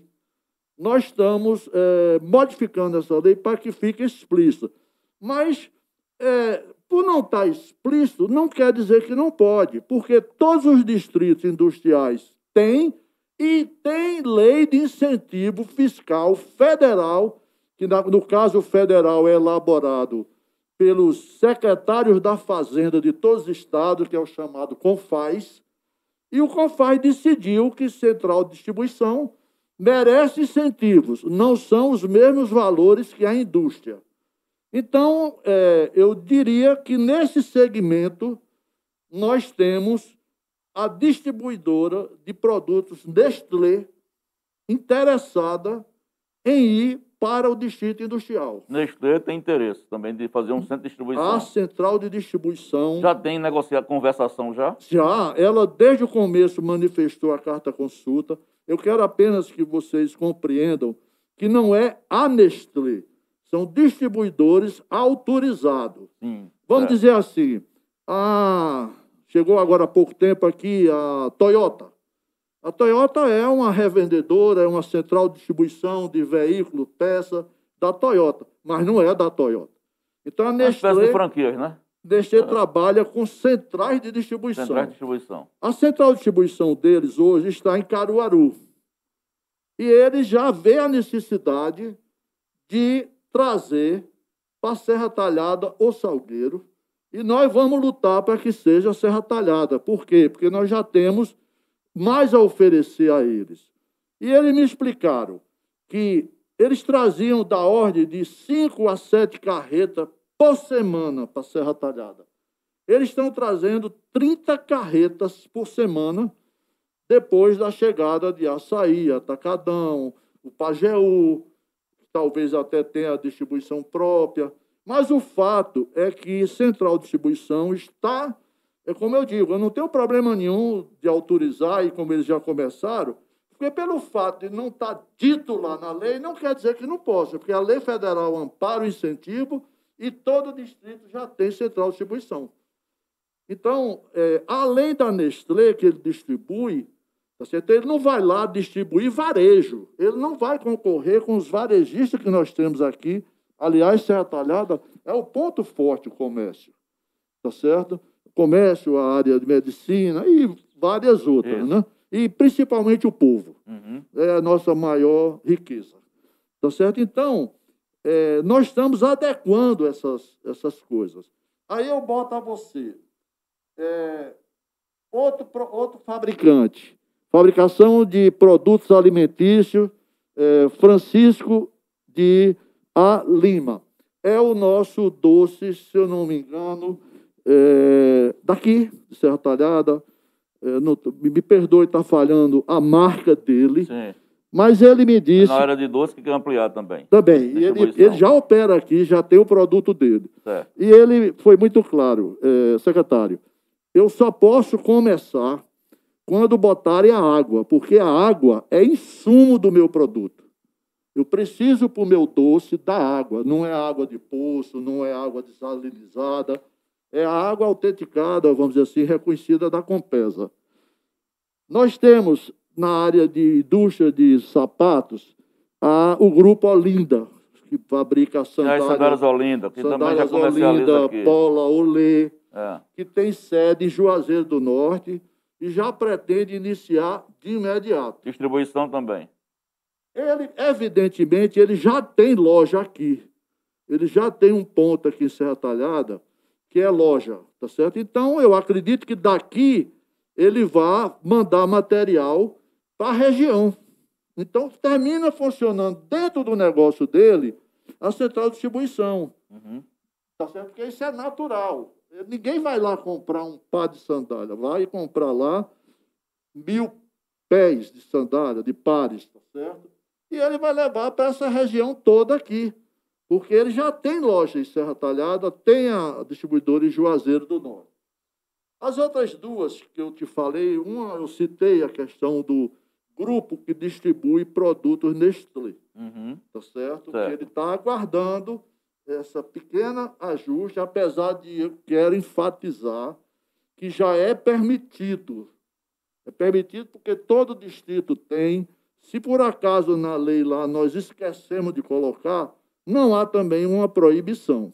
nós estamos é, modificando essa lei para que fique explícito. Mas, é, por não estar explícito, não quer dizer que não pode, porque todos os distritos industriais têm e tem lei de incentivo fiscal federal, que no caso federal é elaborado pelos secretários da Fazenda de todos os estados, que é o chamado CONFAS, e o CONFAS decidiu que central de distribuição merece incentivos, não são os mesmos valores que a indústria. Então, é, eu diria que nesse segmento nós temos a distribuidora de produtos Nestlé interessada em ir para o distrito industrial. Nestlé tem interesse também de fazer um centro de distribuição. A central de distribuição. Já tem negociado conversação já? Já. Ela, desde o começo, manifestou a carta consulta. Eu quero apenas que vocês compreendam que não é a Nestlé, são distribuidores autorizados. Sim, Vamos é. dizer assim, a... chegou agora há pouco tempo aqui a Toyota. A Toyota é uma revendedora, é uma central de distribuição de veículo, peça da Toyota, mas não é da Toyota. Então a Nestlé. Uma de franquias, né? Nestlé trabalha com centrais de distribuição. Centrais de distribuição. A central de distribuição deles hoje está em Caruaru. E eles já vê a necessidade de trazer para a Serra Talhada o Salgueiro. E nós vamos lutar para que seja a Serra Talhada. Por quê? Porque nós já temos mais a oferecer a eles. E eles me explicaram que eles traziam da ordem de cinco a sete carretas por semana para Serra Talhada. Eles estão trazendo 30 carretas por semana depois da chegada de Açaí, Atacadão, o Pajeú, talvez até tenha a distribuição própria. Mas o fato é que Central Distribuição está é como eu digo, eu não tenho problema nenhum de autorizar, e como eles já começaram, porque pelo fato de não estar tá dito lá na lei, não quer dizer que não possa, porque a lei federal ampara o incentivo e todo distrito já tem central distribuição. Então, é, além da Nestlé, que ele distribui, tá certo? ele não vai lá distribuir varejo, ele não vai concorrer com os varejistas que nós temos aqui. Aliás, Serra Talhada é o ponto forte o comércio, tá certo? comércio, a área de medicina e várias outras, Isso. né? E principalmente o povo. Uhum. É a nossa maior riqueza. Tá certo? Então, é, nós estamos adequando essas, essas coisas. Aí eu boto a você. É, outro, outro fabricante. Fabricação de produtos alimentícios, é, Francisco de A. Lima. É o nosso doce, se eu não me engano, é, daqui, de Serra Talhada. É, não, me perdoe estar tá falhando a marca dele. Sim. Mas ele me disse. Na área de doce que quer ampliar também. Também. E ele, ele, já opera aqui, já tem o produto dele. Certo. E ele foi muito claro, é, secretário. Eu só posso começar quando botarem a água, porque a água é insumo do meu produto. Eu preciso para o meu doce da água. Não é água de poço, não é água desalinizada. É a água autenticada, vamos dizer assim, reconhecida da Compesa. Nós temos na área de indústria de sapatos a, o grupo Olinda, que fabrica sandálias. As sandálias Olinda, que também já Olinda, Pola, Olê, é. que tem sede em Juazeiro do Norte e já pretende iniciar de imediato. Distribuição também. Ele, evidentemente, ele já tem loja aqui. Ele já tem um ponto aqui em Serra Talhada, que é loja, tá certo? Então, eu acredito que daqui ele vai mandar material para a região. Então, termina funcionando dentro do negócio dele a central de distribuição. Uhum. Tá certo? Porque isso é natural. Ninguém vai lá comprar um par de sandália. Vai comprar lá mil pés de sandália, de pares, tá certo? E ele vai levar para essa região toda aqui. Porque ele já tem loja em Serra Talhada, tem a distribuidora em Juazeiro do Norte. As outras duas que eu te falei, uma eu citei a questão do grupo que distribui produtos Nestlé. Uhum. Tá certo? certo. Que ele está aguardando essa pequena ajuste, apesar de eu quero enfatizar que já é permitido. É permitido porque todo distrito tem. Se por acaso na lei lá nós esquecemos de colocar, não há também uma proibição.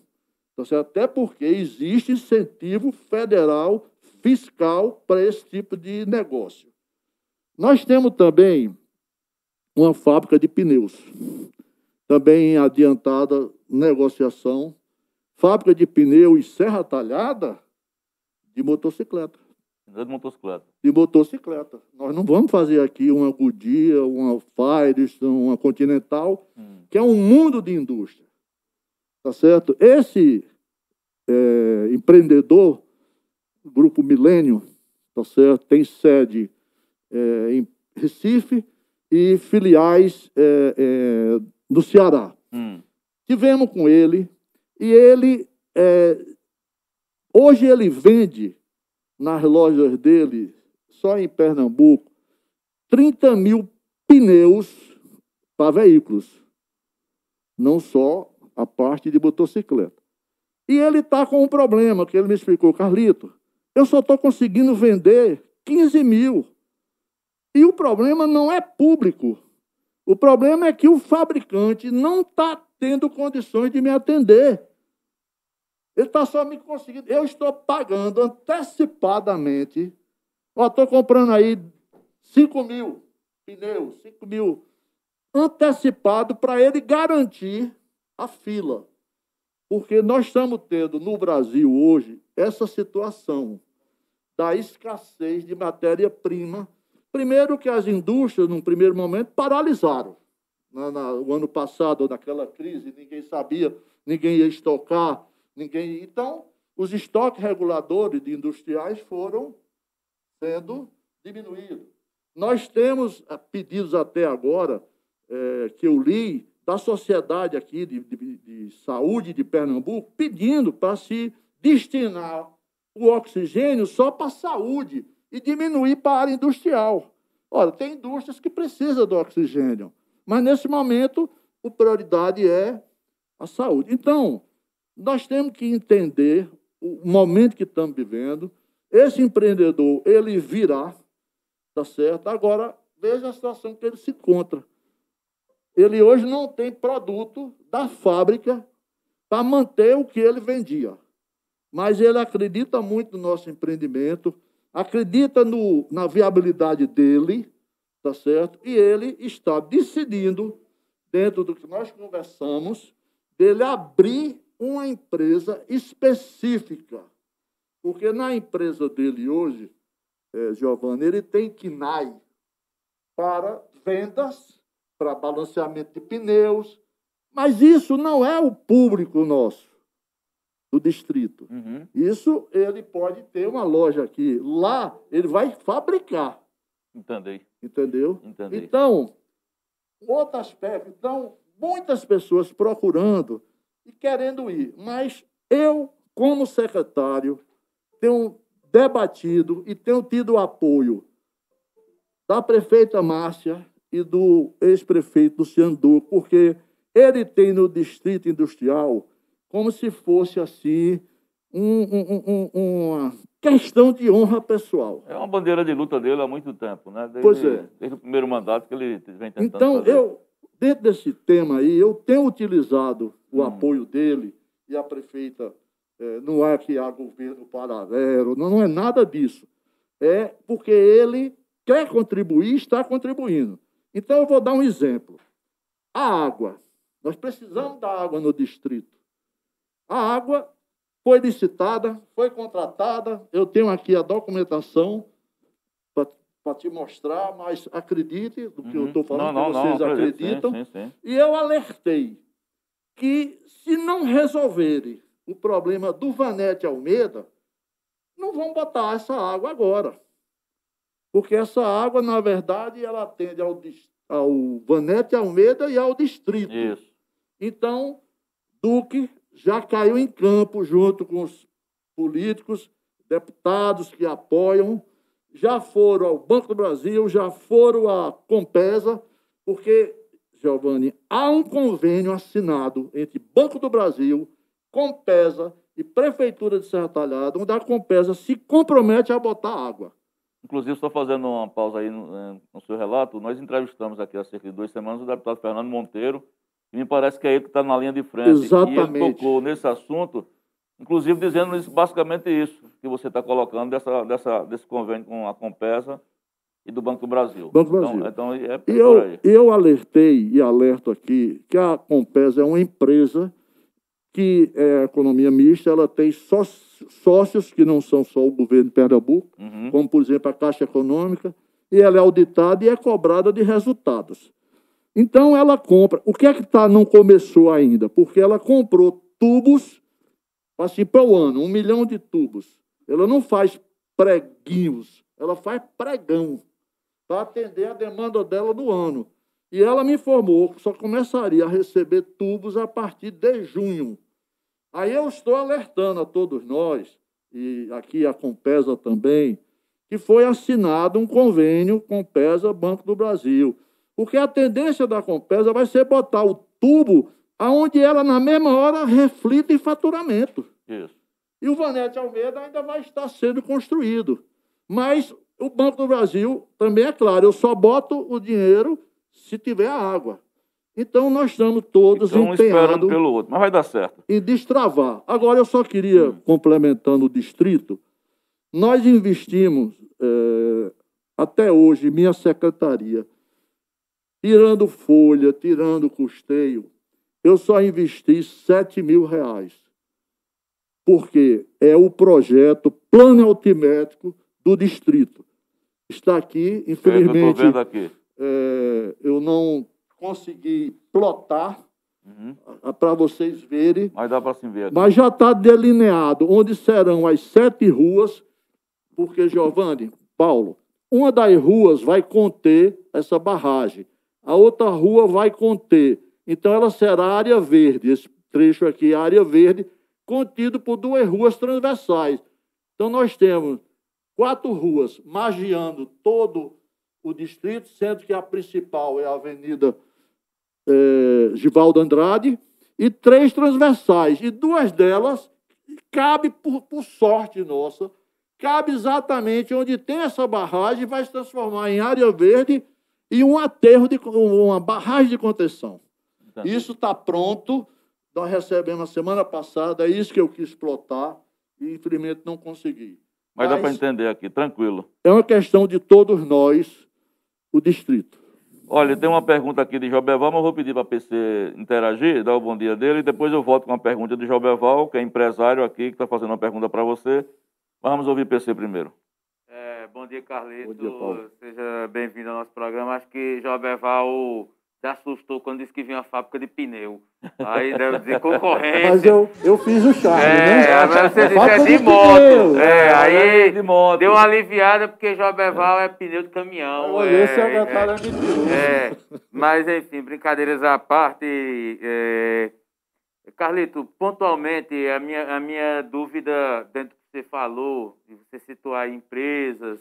Certo? Até porque existe incentivo federal fiscal para esse tipo de negócio. Nós temos também uma fábrica de pneus também adiantada negociação, fábrica de pneu e serra talhada de motocicleta. De motocicleta. De motocicleta. Nós não vamos fazer aqui uma Goodyear, uma Firestone, uma Continental, hum. que é um mundo de indústria. Tá certo? Esse é, empreendedor, Grupo Milênio, tá certo? Tem sede é, em Recife e filiais é, é do Ceará. Hum. Tivemos com ele e ele é, hoje ele vende nas lojas dele só em Pernambuco 30 mil pneus para veículos, não só a parte de motocicleta. E ele está com um problema que ele me explicou, Carlito. Eu só estou conseguindo vender 15 mil. E o problema não é público. O problema é que o fabricante não está tendo condições de me atender. Ele está só me conseguindo. Eu estou pagando antecipadamente. Estou comprando aí 5 mil pneus, 5 mil antecipado para ele garantir a fila. Porque nós estamos tendo no Brasil hoje essa situação da escassez de matéria-prima Primeiro que as indústrias, num primeiro momento, paralisaram. Na, na, o ano passado, naquela crise, ninguém sabia, ninguém ia estocar, ninguém. Então, os estoques reguladores de industriais foram sendo diminuídos. Nós temos eh, pedidos até agora, é, que eu li, da sociedade aqui de, de, de saúde de Pernambuco, pedindo para se destinar o oxigênio só para a saúde e diminuir para a área industrial. Olha, tem indústrias que precisam do oxigênio, mas nesse momento a prioridade é a saúde. Então, nós temos que entender o momento que estamos vivendo. Esse empreendedor, ele virá, tá certo? Agora, veja a situação que ele se encontra. Ele hoje não tem produto da fábrica para manter o que ele vendia. Mas ele acredita muito no nosso empreendimento, acredita no, na viabilidade dele, tá certo? E ele está decidindo, dentro do que nós conversamos, dele abrir uma empresa específica. Porque na empresa dele hoje, é, Giovanni, ele tem KINAI para vendas, para balanceamento de pneus, mas isso não é o público nosso. do distrito. Uhum. Isso ele pode ter uma loja aqui. Lá ele vai fabricar, Entendi. Entendeu? Entendi. Então, outro aspecto, então, muitas pessoas procurando e querendo ir, mas eu, como secretário, tenho debatido e tenho tido apoio da prefeita Márcia e do ex-prefeito Luciano Duque, porque ele tem no distrito industrial como se fosse assim um- um- um- uma questão de honra pessoal. É uma bandeira de luta dele há muito tempo, né? Desde, Pois é. Desde o primeiro mandato que ele vem tentando Então, fazer. eu, dentro desse tema aí, eu tenho utilizado o Hum. apoio dele e a prefeita, eh, não é que há governo paralelo, não, não é nada disso. É porque ele quer contribuir e está contribuindo. Então, eu vou dar um exemplo. A água. Nós precisamos da água no distrito. A água foi licitada, foi contratada, eu tenho aqui a documentação para te mostrar, mas acredite do que eu Uhum. estou falando, não, não, vocês não, acreditam. Sim, sim, sim. E eu alertei que se não resolverem o problema do Vanete Almeida, não vão botar essa água agora. Porque essa água, na verdade, ela atende ao, ao Vanete Almeida e ao distrito. Isso. Então, Duque já caiu em campo junto com os políticos, deputados que apoiam, já foram ao Banco do Brasil, já foram à Compesa, porque, Giovanni, há um convênio assinado entre Banco do Brasil, Compesa e Prefeitura de Serra Talhada, onde a Compesa se compromete a botar água. Inclusive, só fazendo uma pausa aí no, eh, no seu relato, nós entrevistamos aqui há cerca de duas semanas o deputado Fernando Monteiro, me parece que é ele que está na linha de frente. E ele Exatamente. tocou nesse assunto, inclusive dizendo isso- basicamente isso que você está colocando dessa, dessa, desse convênio com a Compesa e do Banco do Brasil. Banco do Brasil. Então, então é por eu, aí. eu alertei e alerto aqui que a Compesa é uma empresa que é economia mista, ela tem só- sócios que não são só o governo de Pernambuco, Uhum. como, por exemplo, a Caixa Econômica, e ela é auditada e é cobrada de resultados. Então, ela compra. O que é que tá, não começou ainda? Porque ela comprou tubos, assim, para o ano, um milhão de tubos. Ela não faz preguinhos, ela faz pregão, para atender a demanda dela do ano. E ela me informou que só começaria a receber tubos a partir de junho. Aí eu estou alertando a todos nós, e aqui a Compesa também, que foi assinado um convênio Compesa Banco do Brasil. Porque a tendência da Compesa vai ser botar o tubo aonde ela, na mesma hora, reflita em faturamento. Isso. E o Vanete Almeida ainda vai estar sendo construído. Mas o Banco do Brasil também é claro, eu só boto o dinheiro se tiver água. Então nós estamos todos Então, um esperando empenhados pelo outro, mas vai dar certo. em destravar. Agora, eu só queria, complementando o distrito, nós investimos, eh, até hoje, minha secretaria, tirando folha, tirando custeio, eu só investi 7 mil reais. Porque é o projeto Plano Altimétrico do distrito. Está aqui, É, eu infelizmente, vendo aqui. eh, eu não consegui plotar Uhum. para vocês verem, Mas dá para se ver aqui. mas já está delineado onde serão as sete ruas, porque, Giovanni, Paulo, uma das ruas vai conter essa barragem, a outra rua vai conter. Então, ela será área verde. Esse trecho aqui é área verde, contido por duas ruas transversais. Então, nós temos quatro ruas margeando todo o distrito, sendo que a principal é a Avenida eh, Givaldo Andrade, e três transversais. E duas delas cabe, por, por sorte nossa, cabe exatamente onde tem essa barragem, vai se transformar em área verde e um aterro, de, uma barragem de contenção. Entendi. Isso está pronto, nós recebemos na semana passada, é isso que eu quis plotar e infelizmente não consegui. Mas dá para mas- entender aqui, tranquilo. É uma questão de todos nós, o distrito. Olha, tem uma pergunta aqui de Jobeval, mas eu vou pedir para a PC interagir, dar o bom dia dele, e depois eu volto com uma pergunta de Jobeval, que é empresário aqui, que está fazendo uma pergunta para você. Mas vamos ouvir PC primeiro. É, bom dia, Carlito. Bom dia, Paulo. Seja bem-vindo ao nosso programa. Acho que Jobeval se assustou quando disse que vinha uma fábrica de pneu. Aí deve dizer concorrência. Mas eu, eu fiz o charme, É, né? agora você disse Fato é de de moto. pneu. É, aí de moto. deu uma aliviada porque Joberval é pneu de caminhão. Olha, é, esse é, é, é. É, mas enfim, brincadeiras à parte, é, Carlito, pontualmente, a minha, a minha dúvida dentro você falou, e você citou aí empresas,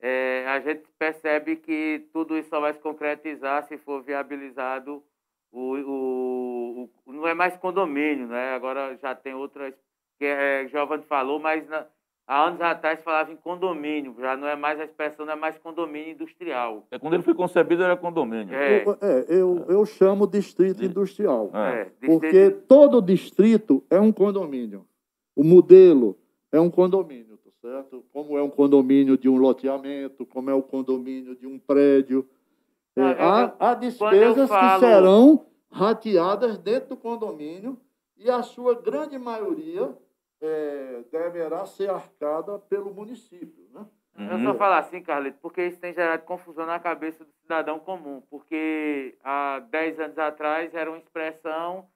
é, a gente percebe que tudo isso só vai se concretizar se for viabilizado o, o, o- não é mais condomínio, né? Agora já tem outras que é, Giovanni falou, mas na- há anos atrás falava em condomínio, já não é mais a expressão, não é mais condomínio industrial. É, quando ele foi concebido, era condomínio. É, Eu, é, eu, eu chamo distrito industrial. É. é, Porque distrito- todo distrito é um condomínio. O modelo é um condomínio, tá certo? Como é um condomínio de um loteamento, como é o condomínio de um prédio. É, há, há despesas falo- que serão rateadas dentro do condomínio e a sua grande maioria é, deverá ser arcada pelo município, né? Eu só falo assim, Carlito, porque isso tem gerado confusão na cabeça do cidadão comum. Porque há 10 anos atrás era uma expressão,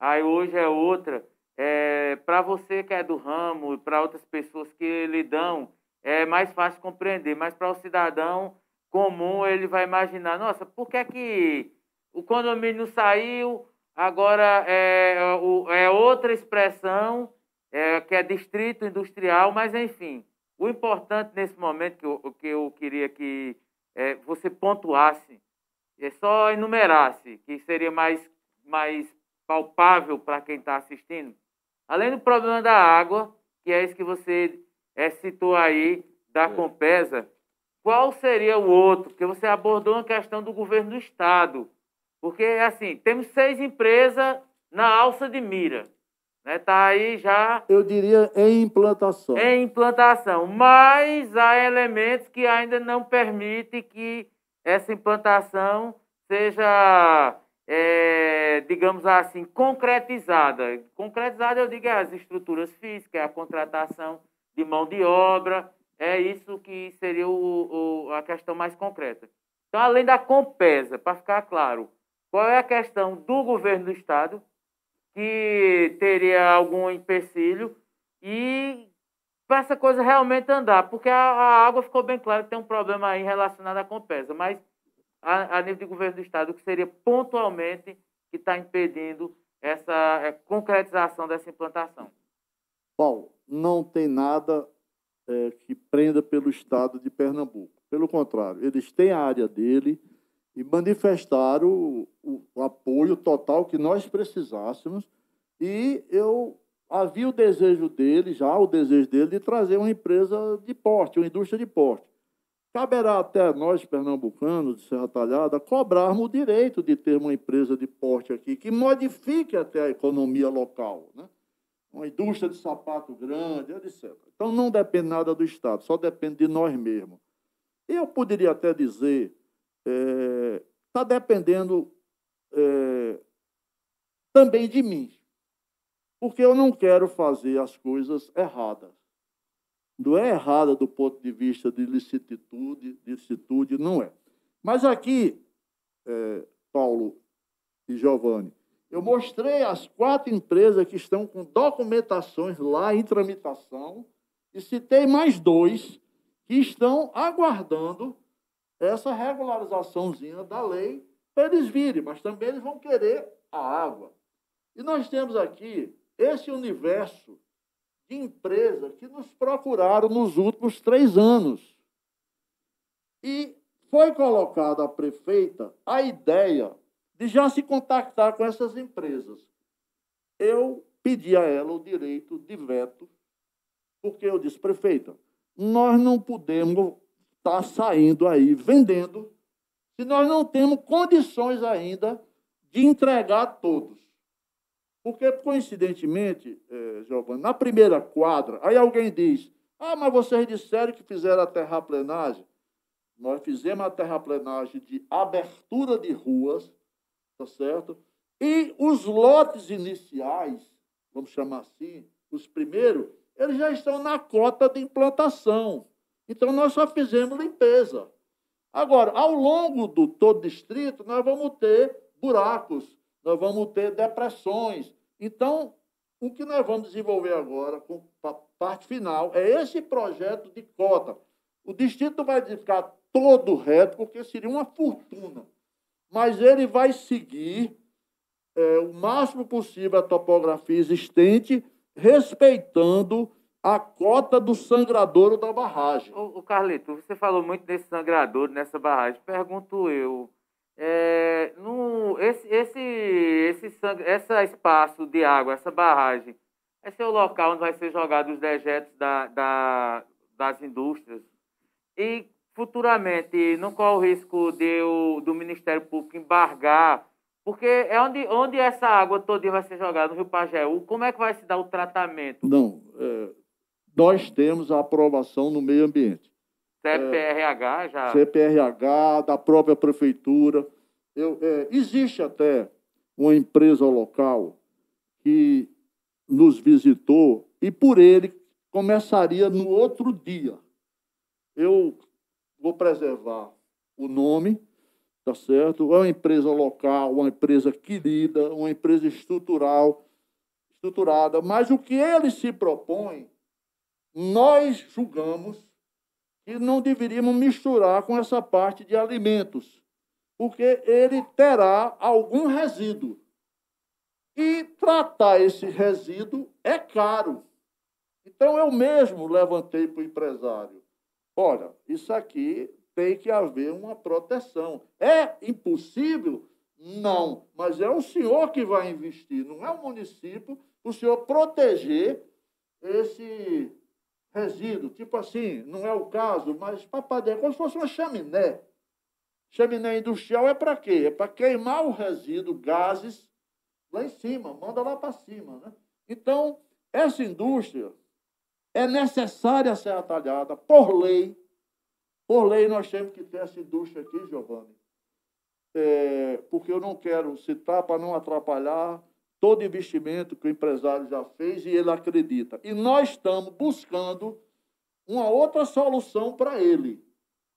aí hoje é outra. É, para você que é do ramo e para outras pessoas que lidam, é mais fácil compreender. Mas para o cidadão comum, ele vai imaginar, nossa, por que, que o condomínio saiu, agora é, o- é outra expressão, é, que é distrito industrial, mas enfim. O importante nesse momento que eu, que eu queria que é, você pontuasse, é só enumerasse, que seria mais, mais palpável para quem está assistindo. Além do problema da água, que é isso que você é, citou aí, da Compesa, qual seria o outro? Porque você abordou uma questão do governo do Estado. Porque, assim, temos seis empresas na alça de mira. Né? Tá aí já Eu diria em implantação. em implantação, mas há elementos que ainda não permitem que essa implantação seja, é, digamos assim, concretizada. Concretizada, eu digo, é as estruturas físicas, é a contratação de mão de obra, é isso que seria o- o- a questão mais concreta. Então, além da Compesa, para ficar claro, qual é a questão do governo do Estado, que teria algum empecilho e para essa coisa realmente andar, porque a, a água ficou bem claro que tem um problema aí relacionado à Compesa, mas a, a nível de governo do estado, que seria pontualmente que está impedindo essa é, concretização dessa implantação? Paulo, não tem nada é, que prenda pelo Estado de Pernambuco. Pelo contrário, eles têm a área dele e manifestaram o, o- o apoio total que nós precisássemos. E eu havia o desejo dele, já o desejo dele, de trazer uma empresa de porte, uma indústria de porte. Caberá até nós, pernambucanos, de Serra Talhada, cobrarmos o direito de ter uma empresa de porte aqui, que modifique até a economia local, né? uma indústria de sapato grande, etc. Então não depende nada do Estado, só depende de nós mesmos. Eu poderia até dizer, está dependendo é, também de mim, porque eu não quero fazer as coisas erradas. Não é errada do ponto de vista de licitude, licitude não é. Mas aqui, é, Paulo e Giovanni, eu mostrei as quatro empresas que estão com documentações lá em tramitação e citei mais dois que estão aguardando essa regularizaçãozinha da lei para eles virem, mas também eles vão querer a água. E nós temos aqui esse universo de empresas que nos procuraram nos últimos três anos. E foi colocada à prefeita a ideia de já se contactar com essas empresas. Eu pedi a ela o direito de veto, porque eu disse, prefeita, nós não podemos estar saindo aí vendendo se nós não temos condições ainda de entregar a todos. Porque, coincidentemente, eh, Giovanni, na primeira quadra, aí alguém diz, ah, mas vocês disseram que fizeram a terraplenagem. Nós fizemos a terraplenagem de abertura de ruas, tá certo? E os lotes iniciais, vamos chamar assim, os primeiros, eles já estão na cota de implantação. Então, nós só fizemos limpeza. Agora, ao longo do todo distrito, nós vamos ter buracos, nós vamos ter depressões. Então, o que nós vamos desenvolver agora, com a parte final, é esse projeto de cota. O distrito vai ficar todo reto, porque seria uma fortuna. Mas ele vai seguir é, o máximo possível a topografia existente, respeitando a cota do sangradouro da barragem. O, Carlito, você falou muito desse sangradouro nessa barragem. Pergunto eu, é, no, esse, esse, esse, esse espaço de água, essa barragem, esse é o local onde vai ser jogado os dejetos da, da, das indústrias. E futuramente, não corre o risco de o, do Ministério Público embargar, porque é onde, onde essa água toda vai ser jogada, no Rio Pajeú, como é que vai se dar o tratamento? Não, é nós temos a aprovação no meio ambiente. CPRH já? CPRH, da própria prefeitura. Eu, é, existe até uma empresa local que nos visitou e por ele começaria no outro dia. Eu vou preservar o nome, tá certo? É uma empresa local, uma empresa querida, uma empresa estrutural, estruturada, mas o que ele se propõe nós julgamos que não deveríamos misturar com essa parte de alimentos, porque ele terá algum resíduo. E tratar esse resíduo é caro. Então eu mesmo levantei para o empresário: olha, isso aqui tem que haver uma proteção. É impossível? Não, mas é o senhor que vai investir, não é o município, o senhor proteger esse resíduo, tipo assim, não é o caso, mas papadeira, como se fosse uma chaminé. Chaminé industrial é para quê? É para queimar o resíduo, gases, lá em cima, manda lá para cima. Né? Então, essa indústria é necessária ser atalhada por lei. Por lei, nós temos que ter essa indústria aqui, Giovanni. É, porque eu não quero citar para não atrapalhar todo investimento que o empresário já fez e ele acredita. E nós estamos buscando uma outra solução para ele,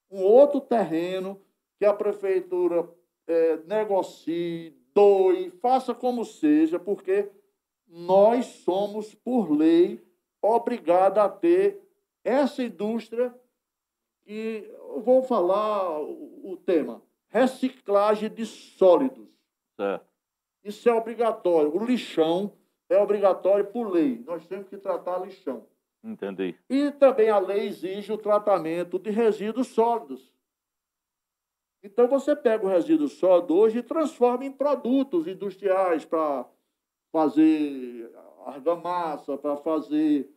um outro terreno que a prefeitura é, negocie, doe, faça como seja, porque nós somos, por lei, obrigados a ter essa indústria e eu vou falar o tema, reciclagem de sólidos. Certo. Isso é obrigatório. O lixão é obrigatório por lei. Nós temos que tratar lixão. Entendi. E também a lei exige o tratamento de resíduos sólidos. Então você pega o resíduo sólido hoje e transforma em produtos industriais para fazer argamassa, para fazer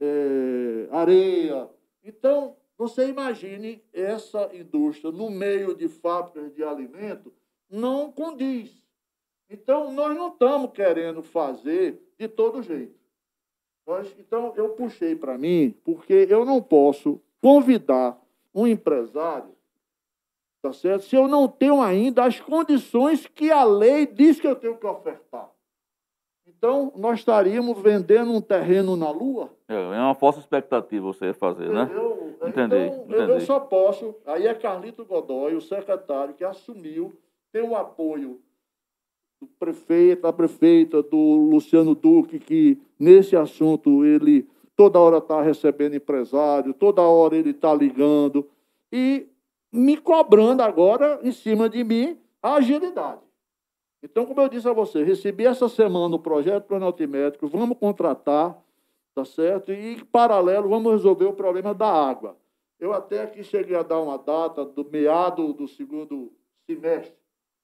é, areia. Então, você imagine essa indústria no meio de fábricas de alimento, não condiz. Então, nós não estamos querendo fazer de todo jeito. Nós, então, eu puxei para mim, porque eu não posso convidar um empresário, tá certo? Se eu não tenho ainda as condições que a lei diz que eu tenho que ofertar. Então, nós estaríamos vendendo um terreno na Lua? É, é uma falsa expectativa você fazer, né? Eu, entendi, então, entendi. eu só posso. Aí é Carlito Godoy, o secretário, que assumiu, tem o apoio do prefeito, da prefeita, do Luciano Duque, que nesse assunto ele toda hora está recebendo empresário, toda hora ele está ligando e me cobrando agora em cima de mim a agilidade. Então, como eu disse a você, recebi essa semana o projeto planotimétrico, vamos contratar, tá certo? E, em paralelo, vamos resolver o problema da água. Eu até aqui cheguei a dar uma data do meado do segundo semestre,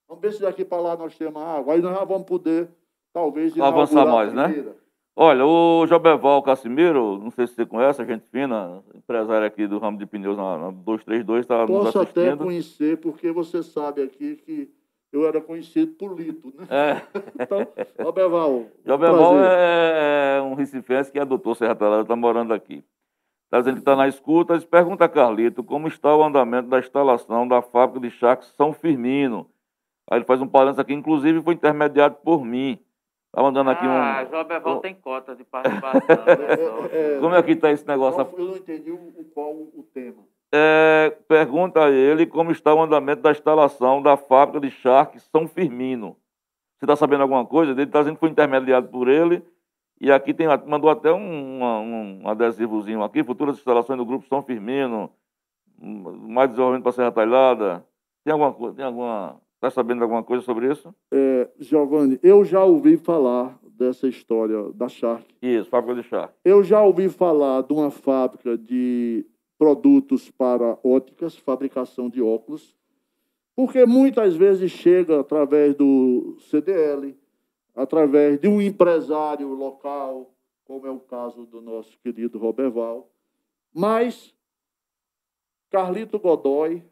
Vamos ver se daqui para lá nós temos água. Aí nós já vamos poder, talvez, avançar mais, né? Olha, o Jobeval Casimiro, não sei se você conhece, a gente fina, empresário aqui do ramo de pneus na, 232, está nos assistindo. Posso até conhecer, porque você sabe aqui que eu era conhecido por Lito, né? É. então, Jobeval. Jobeval é, é, um recifense que adotou Serra Talada, está morando aqui. Está dizendo que está na escuta. Pergunta a Carlito como está o andamento da instalação da fábrica de charques São Firmino Aí ele faz um balanço aqui, inclusive foi intermediado por mim. Tá mandando aqui um. Ah, Joberval tem cota de participação. é, é, Como é que está esse negócio? Eu não entendi o, qual o tema. É, pergunta a ele como está o andamento da instalação da fábrica de charque São Firmino. Você está sabendo alguma coisa? Ele está dizendo que foi intermediado por ele. E aqui tem, mandou até um, um, um adesivozinho aqui, futuras instalações do Grupo São Firmino, mais desenvolvimento para Serra Talhada. Tem alguma coisa, tem alguma. Está sabendo alguma coisa sobre isso? É, Giovanni, eu já ouvi falar dessa história da Shark. Isso, fábrica de Shark. Eu já ouvi falar de uma fábrica de produtos para óticas, fabricação de óculos, porque muitas vezes chega através do CDL, através de um empresário local, como é o caso do nosso querido Roberval, mas Carlito Godoy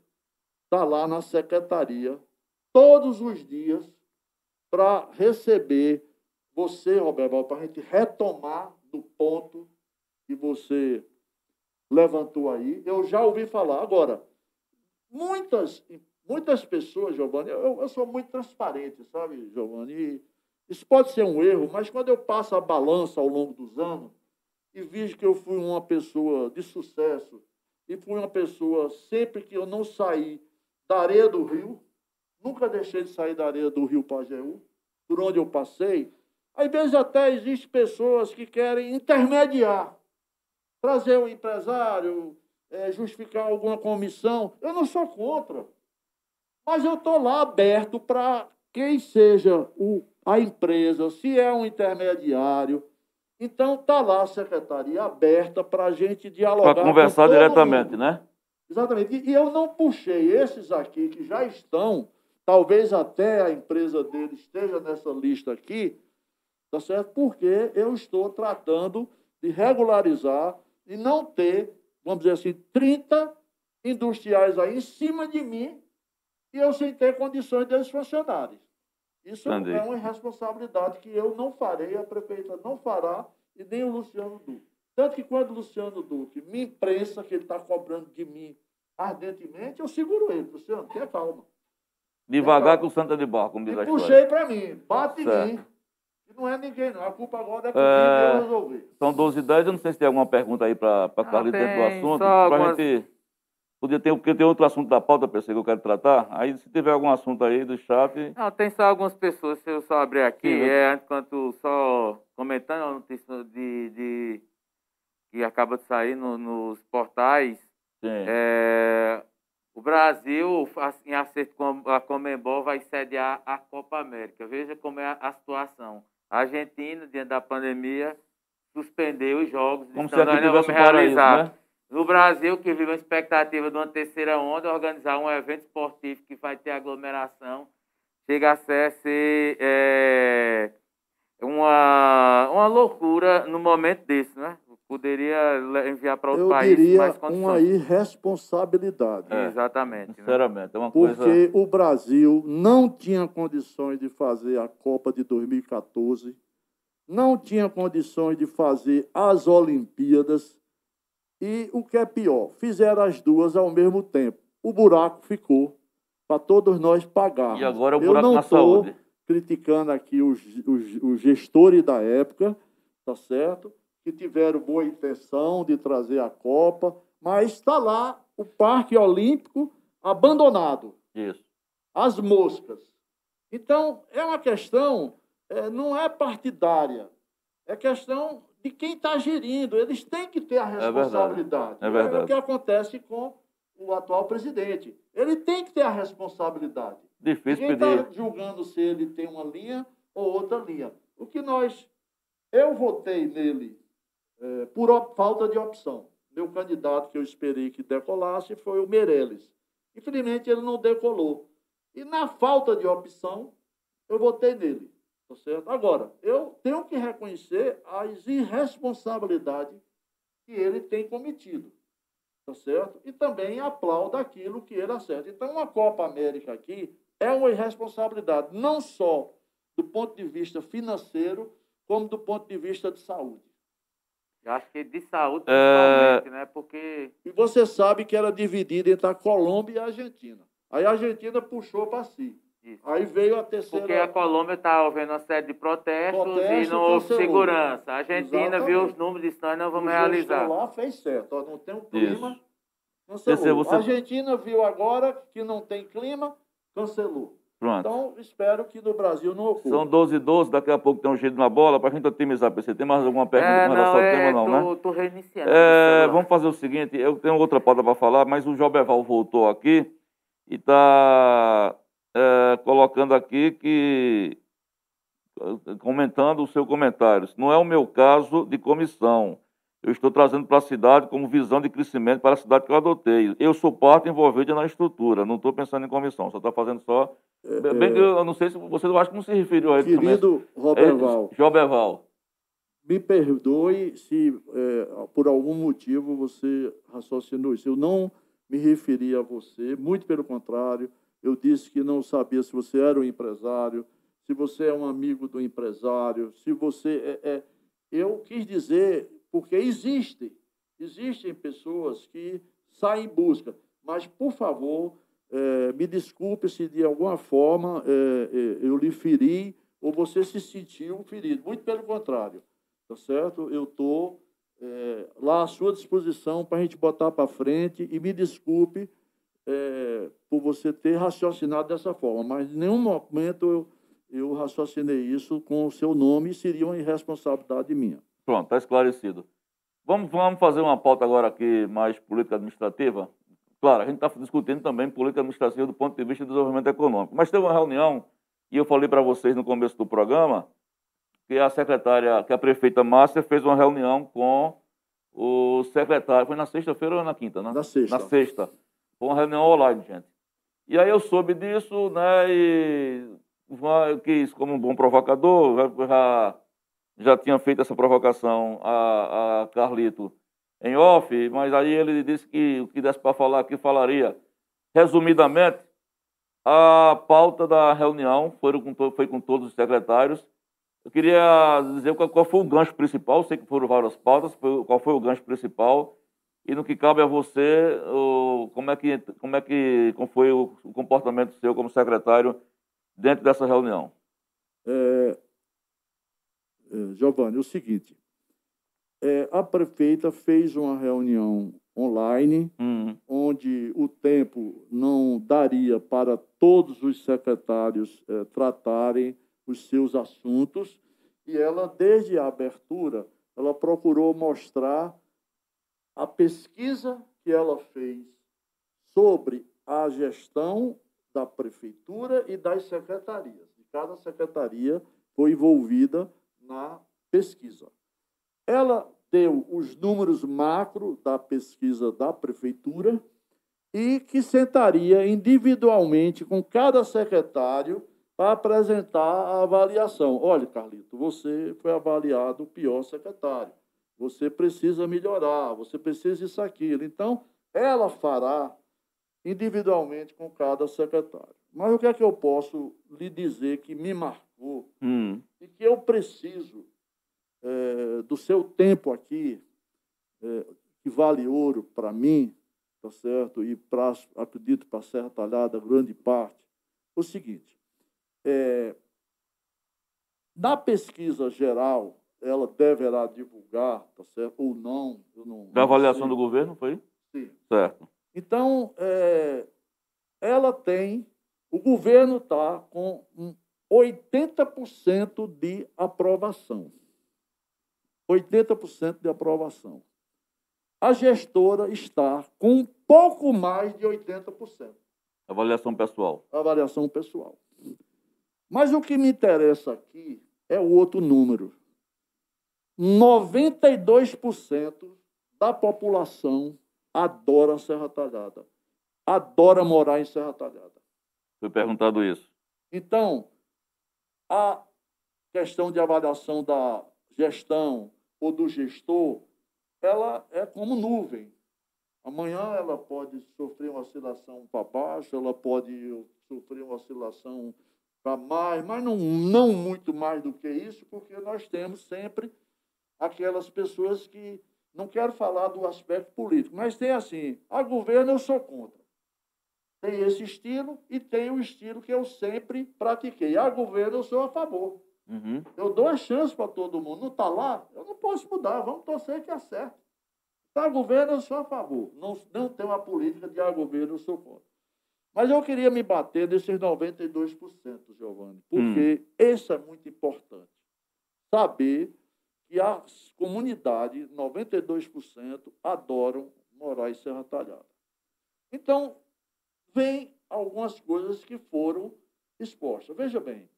está lá na secretaria todos os dias para receber você, Roberval, para a gente retomar do ponto que você levantou aí. Eu já ouvi falar. Agora, muitas, muitas pessoas, Giovanni, eu, eu sou muito transparente, sabe, Giovanni? Isso pode ser um erro, mas quando eu passo a balança ao longo dos anos e vejo que eu fui uma pessoa de sucesso e fui uma pessoa, sempre que eu não saí da areia do rio, nunca deixei de sair da areia do rio Pajeú, por onde eu passei, às vezes até existem pessoas que querem intermediar, trazer um empresário, é, justificar alguma comissão. Eu não sou contra. Mas eu estou lá aberto para quem seja o, a empresa, se é um intermediário. Então está lá a secretaria aberta para a gente dialogar. Para conversar diretamente, mundo. né? Exatamente. E, e eu não puxei esses aqui que já estão, talvez até a empresa dele esteja nessa lista aqui, Tá certo? Porque eu estou tratando de regularizar e não ter, vamos dizer assim, 30 industriais aí em cima de mim e eu sem ter condições deles funcionarem. Isso Entendi. é uma responsabilidade que eu não farei, a prefeita não fará e nem o Luciano Duque. Tanto que quando o Luciano Duque me imprensa que ele está cobrando de mim ardentemente, eu seguro ele. Luciano, tenha calma. Devagar com o Santa de Barco, como diz a Puxei para mim, bate certo. em mim. E não é ninguém, não. A culpa agora é comigo é... eu resolver. São 12 e 10. Eu não sei se tem alguma pergunta aí para a Carlita dentro do assunto. Para algumas... gente. Podia ter, porque tem outro assunto da pauta, pessoal, que eu quero tratar. Aí, se tiver algum assunto aí do chat. Não, tem só algumas pessoas, se eu só abrir aqui, Sim, é, enquanto só comentando a notícia de, de, que acaba de sair no, nos portais. Sim. É, o Brasil, em acerto com a Comembol, vai sediar a Copa América. Veja como é a, situação. A Argentina, diante da pandemia, suspendeu os jogos. Como então, nós não vamos realizar. Né? No Brasil, que vive a expectativa de uma terceira onda, organizar um evento esportivo que vai ter aglomeração, chega a ser é, uma, uma loucura no momento desse, né? Poderia enviar para outro Eu país diria mais condições. uma irresponsabilidade. É, Exatamente. Né? Sinceramente, é uma Porque coisa... o Brasil não tinha condições de fazer a Copa de 2014, não tinha condições de fazer as Olimpíadas e, o que é pior, fizeram as duas ao mesmo tempo. O buraco ficou para todos nós pagarmos. E agora o buraco Eu não na saúde. criticando aqui os, os, os gestores da época, tá certo? Que tiveram boa intenção de trazer a Copa, mas está lá o Parque Olímpico abandonado. Isso. As moscas. Então, é uma questão, é, não é partidária, é questão de quem está gerindo. Eles têm que ter a responsabilidade. É, verdade. é, verdade. é o que acontece com o atual presidente. Ele tem que ter a responsabilidade. Difícil Ninguém está julgando se ele tem uma linha ou outra linha. O que nós. Eu votei nele é, por falta de opção. Meu candidato que eu esperei que decolasse foi o Meirelles. Infelizmente, ele não decolou. E na falta de opção, eu votei nele. Tá certo? Agora, eu tenho que reconhecer as irresponsabilidades que ele tem cometido. Tá certo? E também aplaudo aquilo que ele acerta. Então, uma Copa América aqui é uma irresponsabilidade, não só do ponto de vista financeiro, como do ponto de vista de saúde. Eu acho que de saúde, é. principalmente, é... né? Porque. E você sabe que era dividida entre a Colômbia e a Argentina. Aí a Argentina puxou para si. Isso. Aí veio a terceira. Porque a Colômbia estava vendo uma série de protestos Protesto, e não houve segurança. A Argentina Exatamente. viu os números e disse: nós não vamos o realizar. lá fez certo. Ó, não tem um clima. Isso. Cancelou. Você... A Argentina viu agora que não tem clima, cancelou. Pronto. Então, espero que no Brasil não ocorra. São 12 e 12, daqui a pouco tem um jeito na bola, para a gente otimizar. Você tem mais alguma pergunta É, com relação não, ao é, tema, não, tô, né? tô reiniciando. É, vamos fazer o seguinte, eu tenho outra pauta para falar, mas o Jobeval voltou aqui e está colocando aqui que comentando o seu comentário. Não é o meu caso de comissão. Eu estou trazendo para a cidade como visão de crescimento para a cidade que eu adotei. Eu sou parte envolvida na estrutura, não estou pensando em comissão, só está fazendo só. Bem que eu não sei se você acho que não se referiu a ele também. Querido Roberval, É, Jobeval. me perdoe se é, por algum motivo você raciocinou isso. Eu não me referi a você, muito pelo contrário, eu disse que não sabia se você era um empresário, se você é um amigo do empresário, se você é, é eu quis dizer porque existe, existem pessoas que saem em busca, mas por favor é, me desculpe se de alguma forma é, é, eu lhe feri ou você se sentiu ferido. Muito pelo contrário, tá certo? Eu estou lá à sua disposição para a gente botar para frente e me desculpe por você ter raciocinado dessa forma, mas em nenhum momento eu, eu raciocinei isso com o seu nome e seria uma irresponsabilidade minha. Pronto, está esclarecido. Vamos, vamos fazer uma pauta agora aqui mais política administrativa. Claro, a gente está discutindo também política administrativa do ponto de vista do desenvolvimento econômico. Mas teve uma reunião, e eu falei para vocês no começo do programa, que a secretária, que a prefeita Márcia fez uma reunião com o secretário. Foi na sexta-feira ou na quinta, né? Na sexta. Na sexta. Foi uma reunião online, gente. E aí eu soube disso, né? E quis, como um bom provocador, já, já tinha feito essa provocação a, a Carlito em off, mas aí ele disse que o que desse para falar aqui falaria. Resumidamente, a pauta da reunião foi com, foi com todos os secretários. Eu queria dizer qual, qual foi o gancho principal, sei que foram várias pautas, foi, qual foi o gancho principal e no que cabe a você, o, como é que como é que como foi o, o comportamento seu como secretário dentro dessa reunião? É, Giovanni, é o seguinte, é, a prefeita fez uma reunião online, Hum, onde o tempo não daria para todos os secretários é, tratarem os seus assuntos, e ela, desde a abertura, ela procurou mostrar a pesquisa que ela fez sobre a gestão da prefeitura e das secretarias. E cada secretaria foi envolvida na pesquisa. Ela deu os números macro da pesquisa da prefeitura e que sentaria individualmente com cada secretário para apresentar a avaliação. Olha, Carlito, você foi avaliado o pior secretário. Você precisa melhorar, você precisa isso, aquilo. Então, ela fará individualmente com cada secretário. Mas o que é que eu posso lhe dizer que me marcou hum, e que eu preciso eh, do seu tempo aqui, eh, que vale ouro para mim, tá certo? E para, acredito, para a Serra Talhada, grande parte, o seguinte, eh, na pesquisa geral, ela deverá divulgar, tá certo? Ou não, eu não. da avaliação sei. do governo, foi? Sim. Certo. Então, é, ela tem, o governo está com um 80% de aprovação. 80% de aprovação. A gestora está com um pouco mais de 80%. Avaliação pessoal. Avaliação pessoal. Mas o que me interessa aqui é o outro número. 92% da população adora Serra Talhada. Adora morar em Serra Talhada. Foi perguntado isso. Então, a questão de avaliação da gestão ou do gestor, ela é como nuvem. Amanhã ela pode sofrer uma oscilação para baixo, ela pode sofrer uma oscilação para mais, mas não, não muito mais do que isso, porque nós temos sempre aquelas pessoas que não quero falar do aspecto político, mas tem assim, a governo eu sou contra. Tem esse estilo e tem o estilo que eu sempre pratiquei. A governo eu sou a favor. Uhum. Eu dou a chance para todo mundo. Não está lá, eu não posso mudar. Vamos torcer que acerte. A governo eu sou a favor. Não, não tem uma política de a governo eu sou contra. Mas eu queria me bater nesses 92%, Giovanni, porque hum. isso é muito importante. Saber que a comunidade, 92%, adoram morar em Serra Talhada. Então, vem algumas coisas que foram expostas. Veja bem,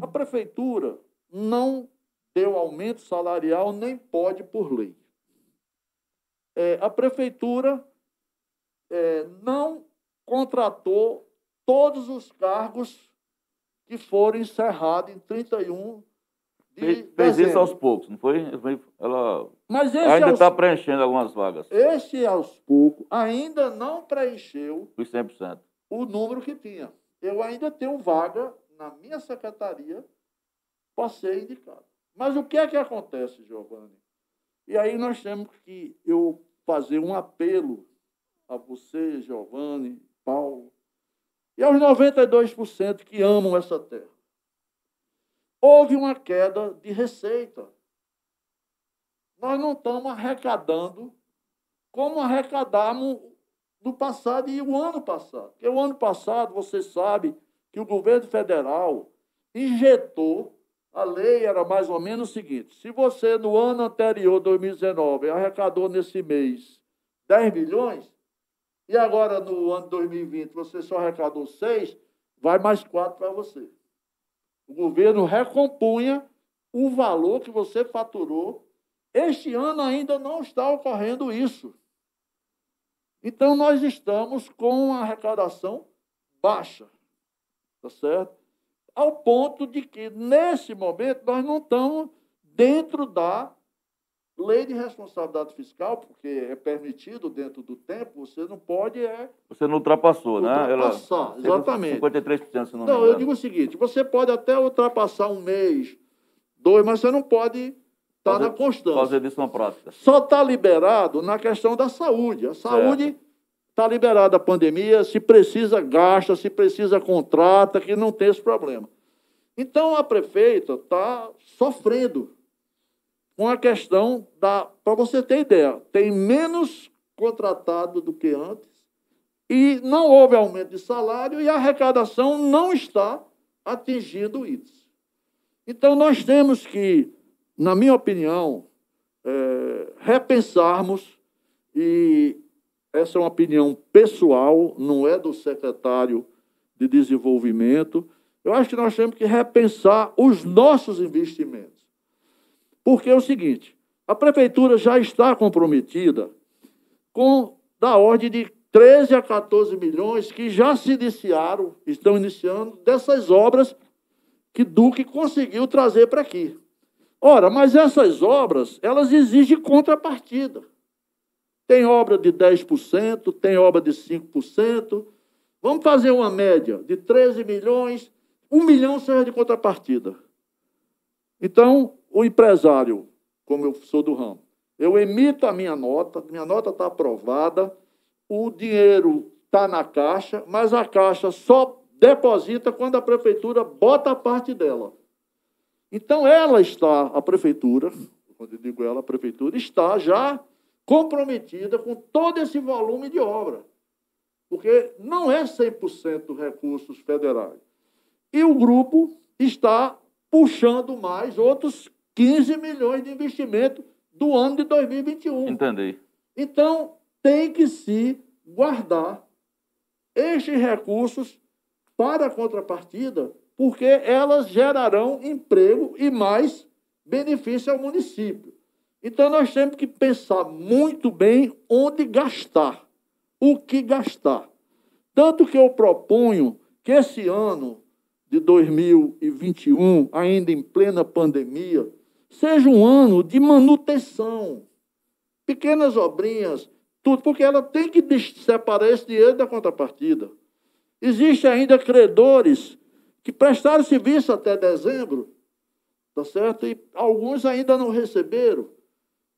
a prefeitura não deu aumento salarial, nem pode por lei. É, a prefeitura é, não contratou todos os cargos que foram encerrados em 31 de Fez, fez isso aos poucos, não foi? Ela Mas ainda está aos... preenchendo algumas vagas. Esse, aos poucos, ainda não preencheu os 100%. o número que tinha. Eu ainda tenho vaga na minha secretaria para ser indicado. Mas o que é que acontece, Giovanni? E aí nós temos que eu fazer um apelo a você, Giovanni, Paulo, e aos 92% que amam essa terra. Houve uma queda de receita. Nós não estamos arrecadando como arrecadamos no passado e o ano passado. Porque o ano passado, você sabe que o governo federal injetou a lei era mais ou menos o seguinte: se você no ano anterior, 2019, arrecadou nesse mês 10 milhões, e agora no ano 2020 você só arrecadou 6, vai mais 4 para você. O governo recompunha o valor que você faturou. Este ano ainda não está ocorrendo isso. Então nós estamos com uma arrecadação baixa. Tá certo? ao ponto de que, nesse momento, nós não estamos dentro da lei de responsabilidade fiscal, porque é permitido dentro do tempo, você não pode. É, você não ultrapassou, ultrapassar, né? Ela, exatamente. 53%, se não Não, eu digo o seguinte: você pode até ultrapassar um mês, dois, mas você não pode estar tá na constância. Fazer disso uma prática. Só está liberado na questão da saúde. A saúde. Está liberada a pandemia, se precisa, gasta, se precisa, contrata, que não tem esse problema. Então, a prefeita está sofrendo com a questão da. Para você ter ideia, tem menos contratado do que antes, e não houve aumento de salário, e a arrecadação não está atingindo isso. Então, nós temos que, na minha opinião, é, repensarmos e essa é uma opinião pessoal, não é do secretário de desenvolvimento. Eu acho que nós temos que repensar os nossos investimentos. Porque é o seguinte: a prefeitura já está comprometida com da ordem de 13 a 14 milhões que já se iniciaram, estão iniciando, dessas obras que Duque conseguiu trazer para aqui. Ora, mas essas obras, elas exigem contrapartida. Tem obra de 10%, tem obra de 5%. Vamos fazer uma média de 13 milhões, um milhão seja de contrapartida. Então, o empresário, como eu sou do ramo, eu emito a minha nota, minha nota está aprovada, o dinheiro está na caixa, mas a caixa só deposita quando a prefeitura bota a parte dela. Então, ela está, a prefeitura, quando eu digo ela, a prefeitura, está já comprometida com todo esse volume de obra, porque não é 100% recursos federais. E o grupo está puxando mais outros 15 milhões de investimento do ano de 2021. Entendi. Então, tem que se guardar estes recursos para a contrapartida, porque elas gerarão emprego e mais benefício ao município. Então nós temos que pensar muito bem onde gastar, o que gastar. Tanto que eu proponho que esse ano de 2021, ainda em plena pandemia, seja um ano de manutenção. Pequenas obrinhas, tudo, porque ela tem que separar esse dinheiro da contrapartida. Existem ainda credores que prestaram serviço até dezembro, tá certo? E alguns ainda não receberam.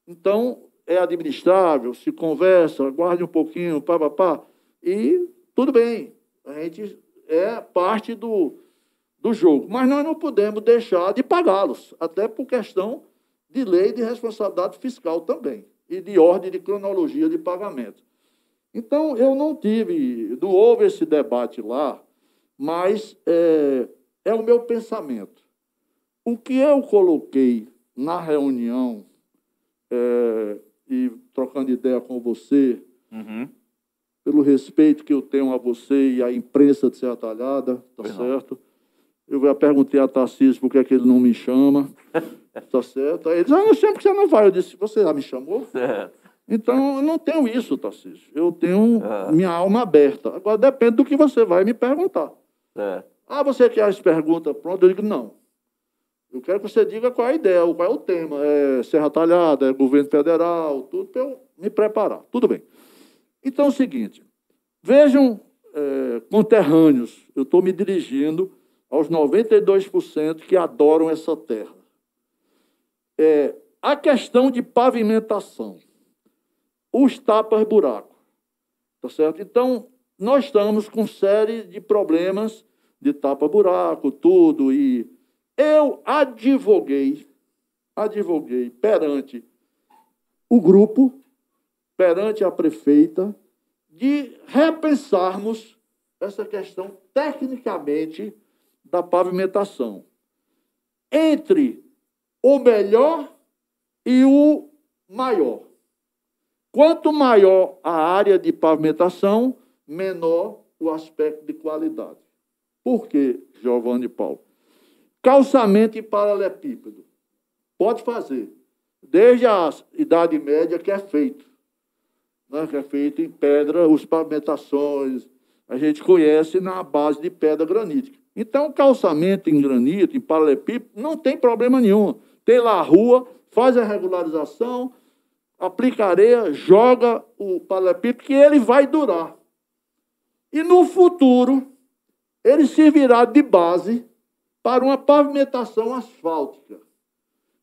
Então, é administrável, se conversa, guarde um pouquinho, pá, pá, pá, e tudo bem. A gente é parte do, do jogo. Mas nós não podemos deixar de pagá-los, até por questão de lei de responsabilidade fiscal também, e de ordem de cronologia de pagamento. Então, eu não tive, não houve esse debate lá, mas é, é o meu pensamento. O que eu coloquei na reunião, é, e trocando ideia com você, Uhum. pelo respeito que eu tenho a você e à imprensa de Serra Talhada, tá Pois não. Eu já perguntei a Tarcísio por que, é que ele não me chama, tá certo? Aí ele disse, ah, não sei porque você não vai. Eu disse, você já me chamou? Certo. Então, eu não tenho isso, Tarcísio. Eu tenho Ah. minha alma aberta. Agora, depende do que você vai me perguntar. Certo. Ah, você quer as perguntas prontas? Eu digo, não. Eu quero que você diga qual é a ideia, qual é o tema. É Serra Talhada, é governo federal, tudo para eu me preparar. Tudo bem. Então é o seguinte, vejam, é, conterrâneos, eu estou me dirigindo aos 92% que adoram essa terra. É, a questão de pavimentação, os tapas-buraco, tá certo? Então, nós estamos com série de problemas de tapa-buraco, tudo, e eu advoguei, advoguei perante o grupo, perante a prefeita, de repensarmos essa questão tecnicamente da pavimentação. Entre o melhor e o maior. Quanto maior a área de pavimentação, menor o aspecto de qualidade. Por quê, Giovanni Paulo? Calçamento em paralelepípedo. Pode fazer. Desde a Idade Média que é feito. Né? Que é feito em pedra, os pavimentações. A gente conhece na base de pedra granítica. Então, calçamento em granito, em paralelepípedo, não tem problema nenhum. Tem lá a rua, faz a regularização, aplica areia, joga o paralelepípedo, que ele vai durar. E no futuro, ele servirá de base para uma pavimentação asfáltica,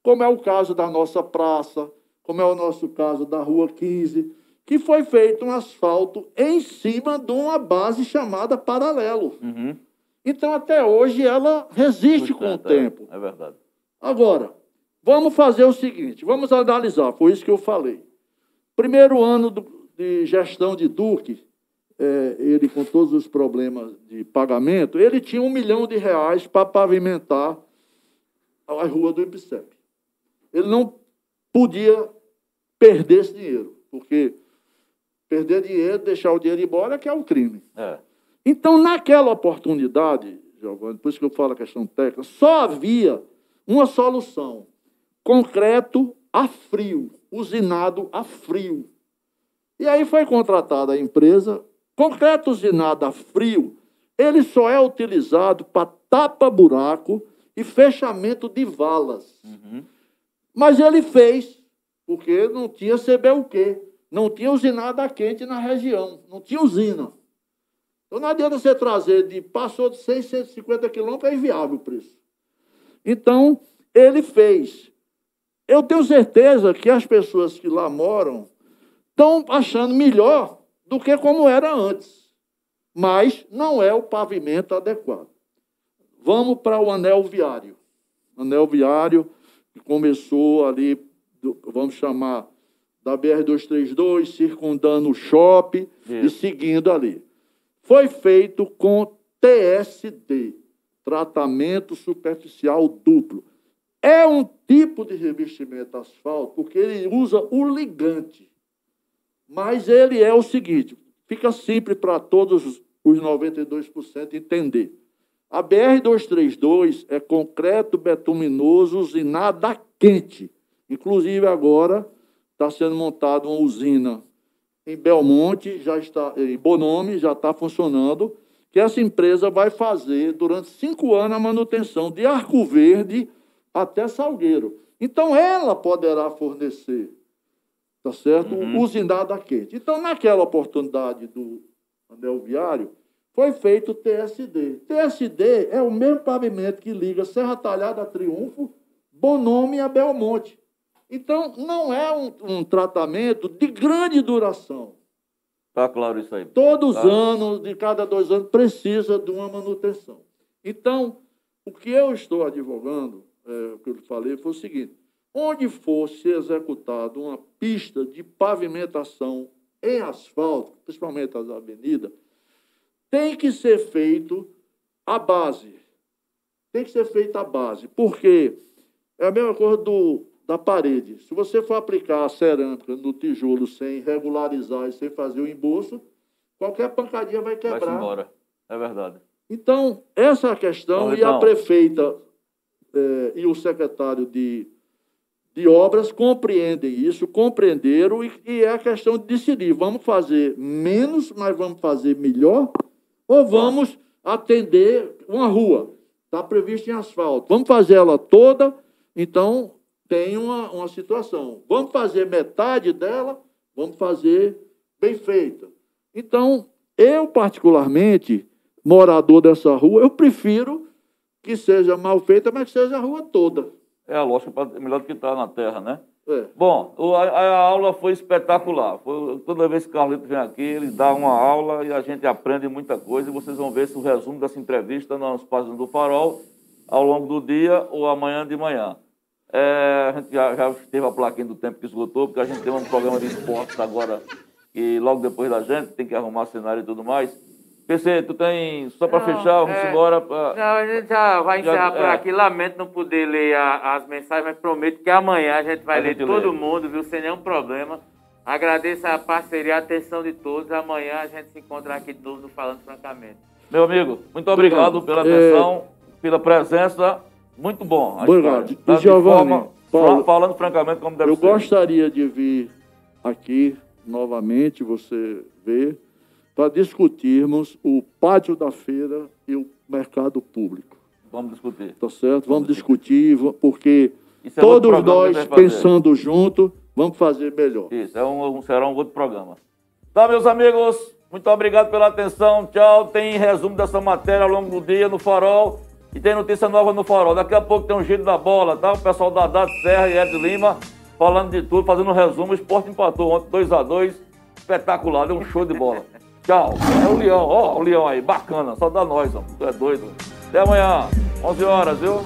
como é o caso da nossa praça, como é o nosso caso da Rua 15, que foi feito um asfalto em cima de uma base chamada paralelo. Uhum. Então, até hoje, ela resiste com o é. tempo. É verdade. Agora, vamos fazer o seguinte, vamos analisar, foi isso que eu falei. Primeiro ano do- de gestão de Duque, é, ele com todos os problemas de pagamento, ele tinha um milhão de reais para pavimentar a rua do IPSEP. Ele não podia perder esse dinheiro, porque perder dinheiro, deixar o dinheiro embora, que é um crime. É. Então, naquela oportunidade, Giovanni, por isso que eu falo a questão técnica, só havia uma solução: concreto a frio, usinado a frio. E aí foi contratada a empresa. Concreto usinado a frio, ele só é utilizado para tapa-buraco e fechamento de valas. Uhum. Mas ele fez, porque não tinha CBUQ, não tinha usinada quente na região, não tinha usina. Então não adianta você trazer de passou de 650 quilômetros, é inviável o preço. Então, ele fez. Eu tenho certeza que as pessoas que lá moram estão achando melhor do que como era antes. Mas não é o pavimento adequado. Vamos para o anel viário. Anel viário que começou ali, vamos chamar, da BR-232, circundando o shopping e Isso. seguindo ali. Foi feito com TSD, tratamento superficial duplo. É um tipo de revestimento asfalto, porque ele usa o ligante. Mas ele é o seguinte, fica simples para todos os- os 92% entender. A BR-232 é concreto betuminoso usinado a quente. Inclusive, agora está sendo montada uma usina em Belmonte, já está, em Bonome, já está funcionando, que essa empresa vai fazer durante cinco anos a manutenção de Arco Verde até Salgueiro. Então, ela poderá fornecer, tá certo? Uhum. Usinado a quente. Então, naquela oportunidade do anel viário, foi feito o TSD. TSD é o mesmo pavimento que liga Serra Talhada a Triunfo, Bonome a Belmonte. Então, não é um, um tratamento de grande duração. Tá claro isso aí. Todos os Tá. anos, de cada dois anos, precisa de uma manutenção. Então, o que eu estou advogando, é, o que eu falei, foi o seguinte: onde fosse executada uma pista de pavimentação em asfalto, principalmente as avenidas, tem que ser feito a base. Tem que ser feita a base. Porque é a mesma coisa do, da parede. Se você for aplicar a cerâmica no tijolo sem regularizar e sem fazer o embolso, qualquer pancadinha vai quebrar. Vai embora. É verdade. Então, essa é a questão, então, e a prefeita eh, e o secretário de, de obras compreendem isso, compreenderam, e, e, é a questão de decidir: vamos fazer menos, mas vamos fazer melhor, ou vamos atender uma rua, está previsto em asfalto, vamos fazer ela toda, então tem uma, uma situação. Vamos fazer metade dela, vamos fazer bem feita. Então, eu, particularmente, morador dessa rua, eu prefiro que seja mal feita, mas que seja a rua toda. É a lógica, é melhor do que estar tá na terra, né? É. Bom, a, a, aula foi espetacular. Foi, toda vez que o Carlito vem aqui, ele dá uma aula e a gente aprende muita coisa. E vocês vão ver se o resumo dessa entrevista nas páginas do Farol ao longo do dia ou amanhã de manhã. É, a gente já, já teve a plaquinha do tempo que esgotou, porque a gente tem um programa de esportes agora e logo depois da gente tem que arrumar cenário e tudo mais. PC, tu tem. Só para fechar, vamos é, embora. Pra... Não, a gente já vai encerrar já, por é. aqui. Lamento não poder ler a, as mensagens, mas prometo que amanhã a gente vai a ler gente todo lê. mundo, viu? Sem nenhum problema. Agradeço a parceria, a atenção de todos. Amanhã a gente se encontra aqui de novo Falando Francamente. Meu amigo, muito obrigado pela atenção, pela presença. Muito bom. Obrigado. E Giovanni, forma, Paulo, falando francamente como deve eu ser. Eu gostaria de vir aqui novamente, você ver, para discutirmos o pátio da feira e o mercado público. Vamos discutir. Tá certo? Vamos, vamos discutir, porque é todos nós, pensando junto, vamos fazer melhor. Isso, é um, será um outro programa. Tá, meus amigos, muito obrigado pela atenção. Tchau. Tem resumo dessa matéria ao longo do dia no Farol. E tem notícia nova no Farol. Daqui a pouco tem um giro da bola, tá? O pessoal da Dado Serra e Ed Lima falando de tudo, fazendo um resumo. O esporte empatou ontem 2x2. Espetacular, deu um show de bola. Tchau. É o Leão, ó, o Leão aí, bacana. Só dá nós, ó. Tu é doido. Até amanhã, 11 horas, viu?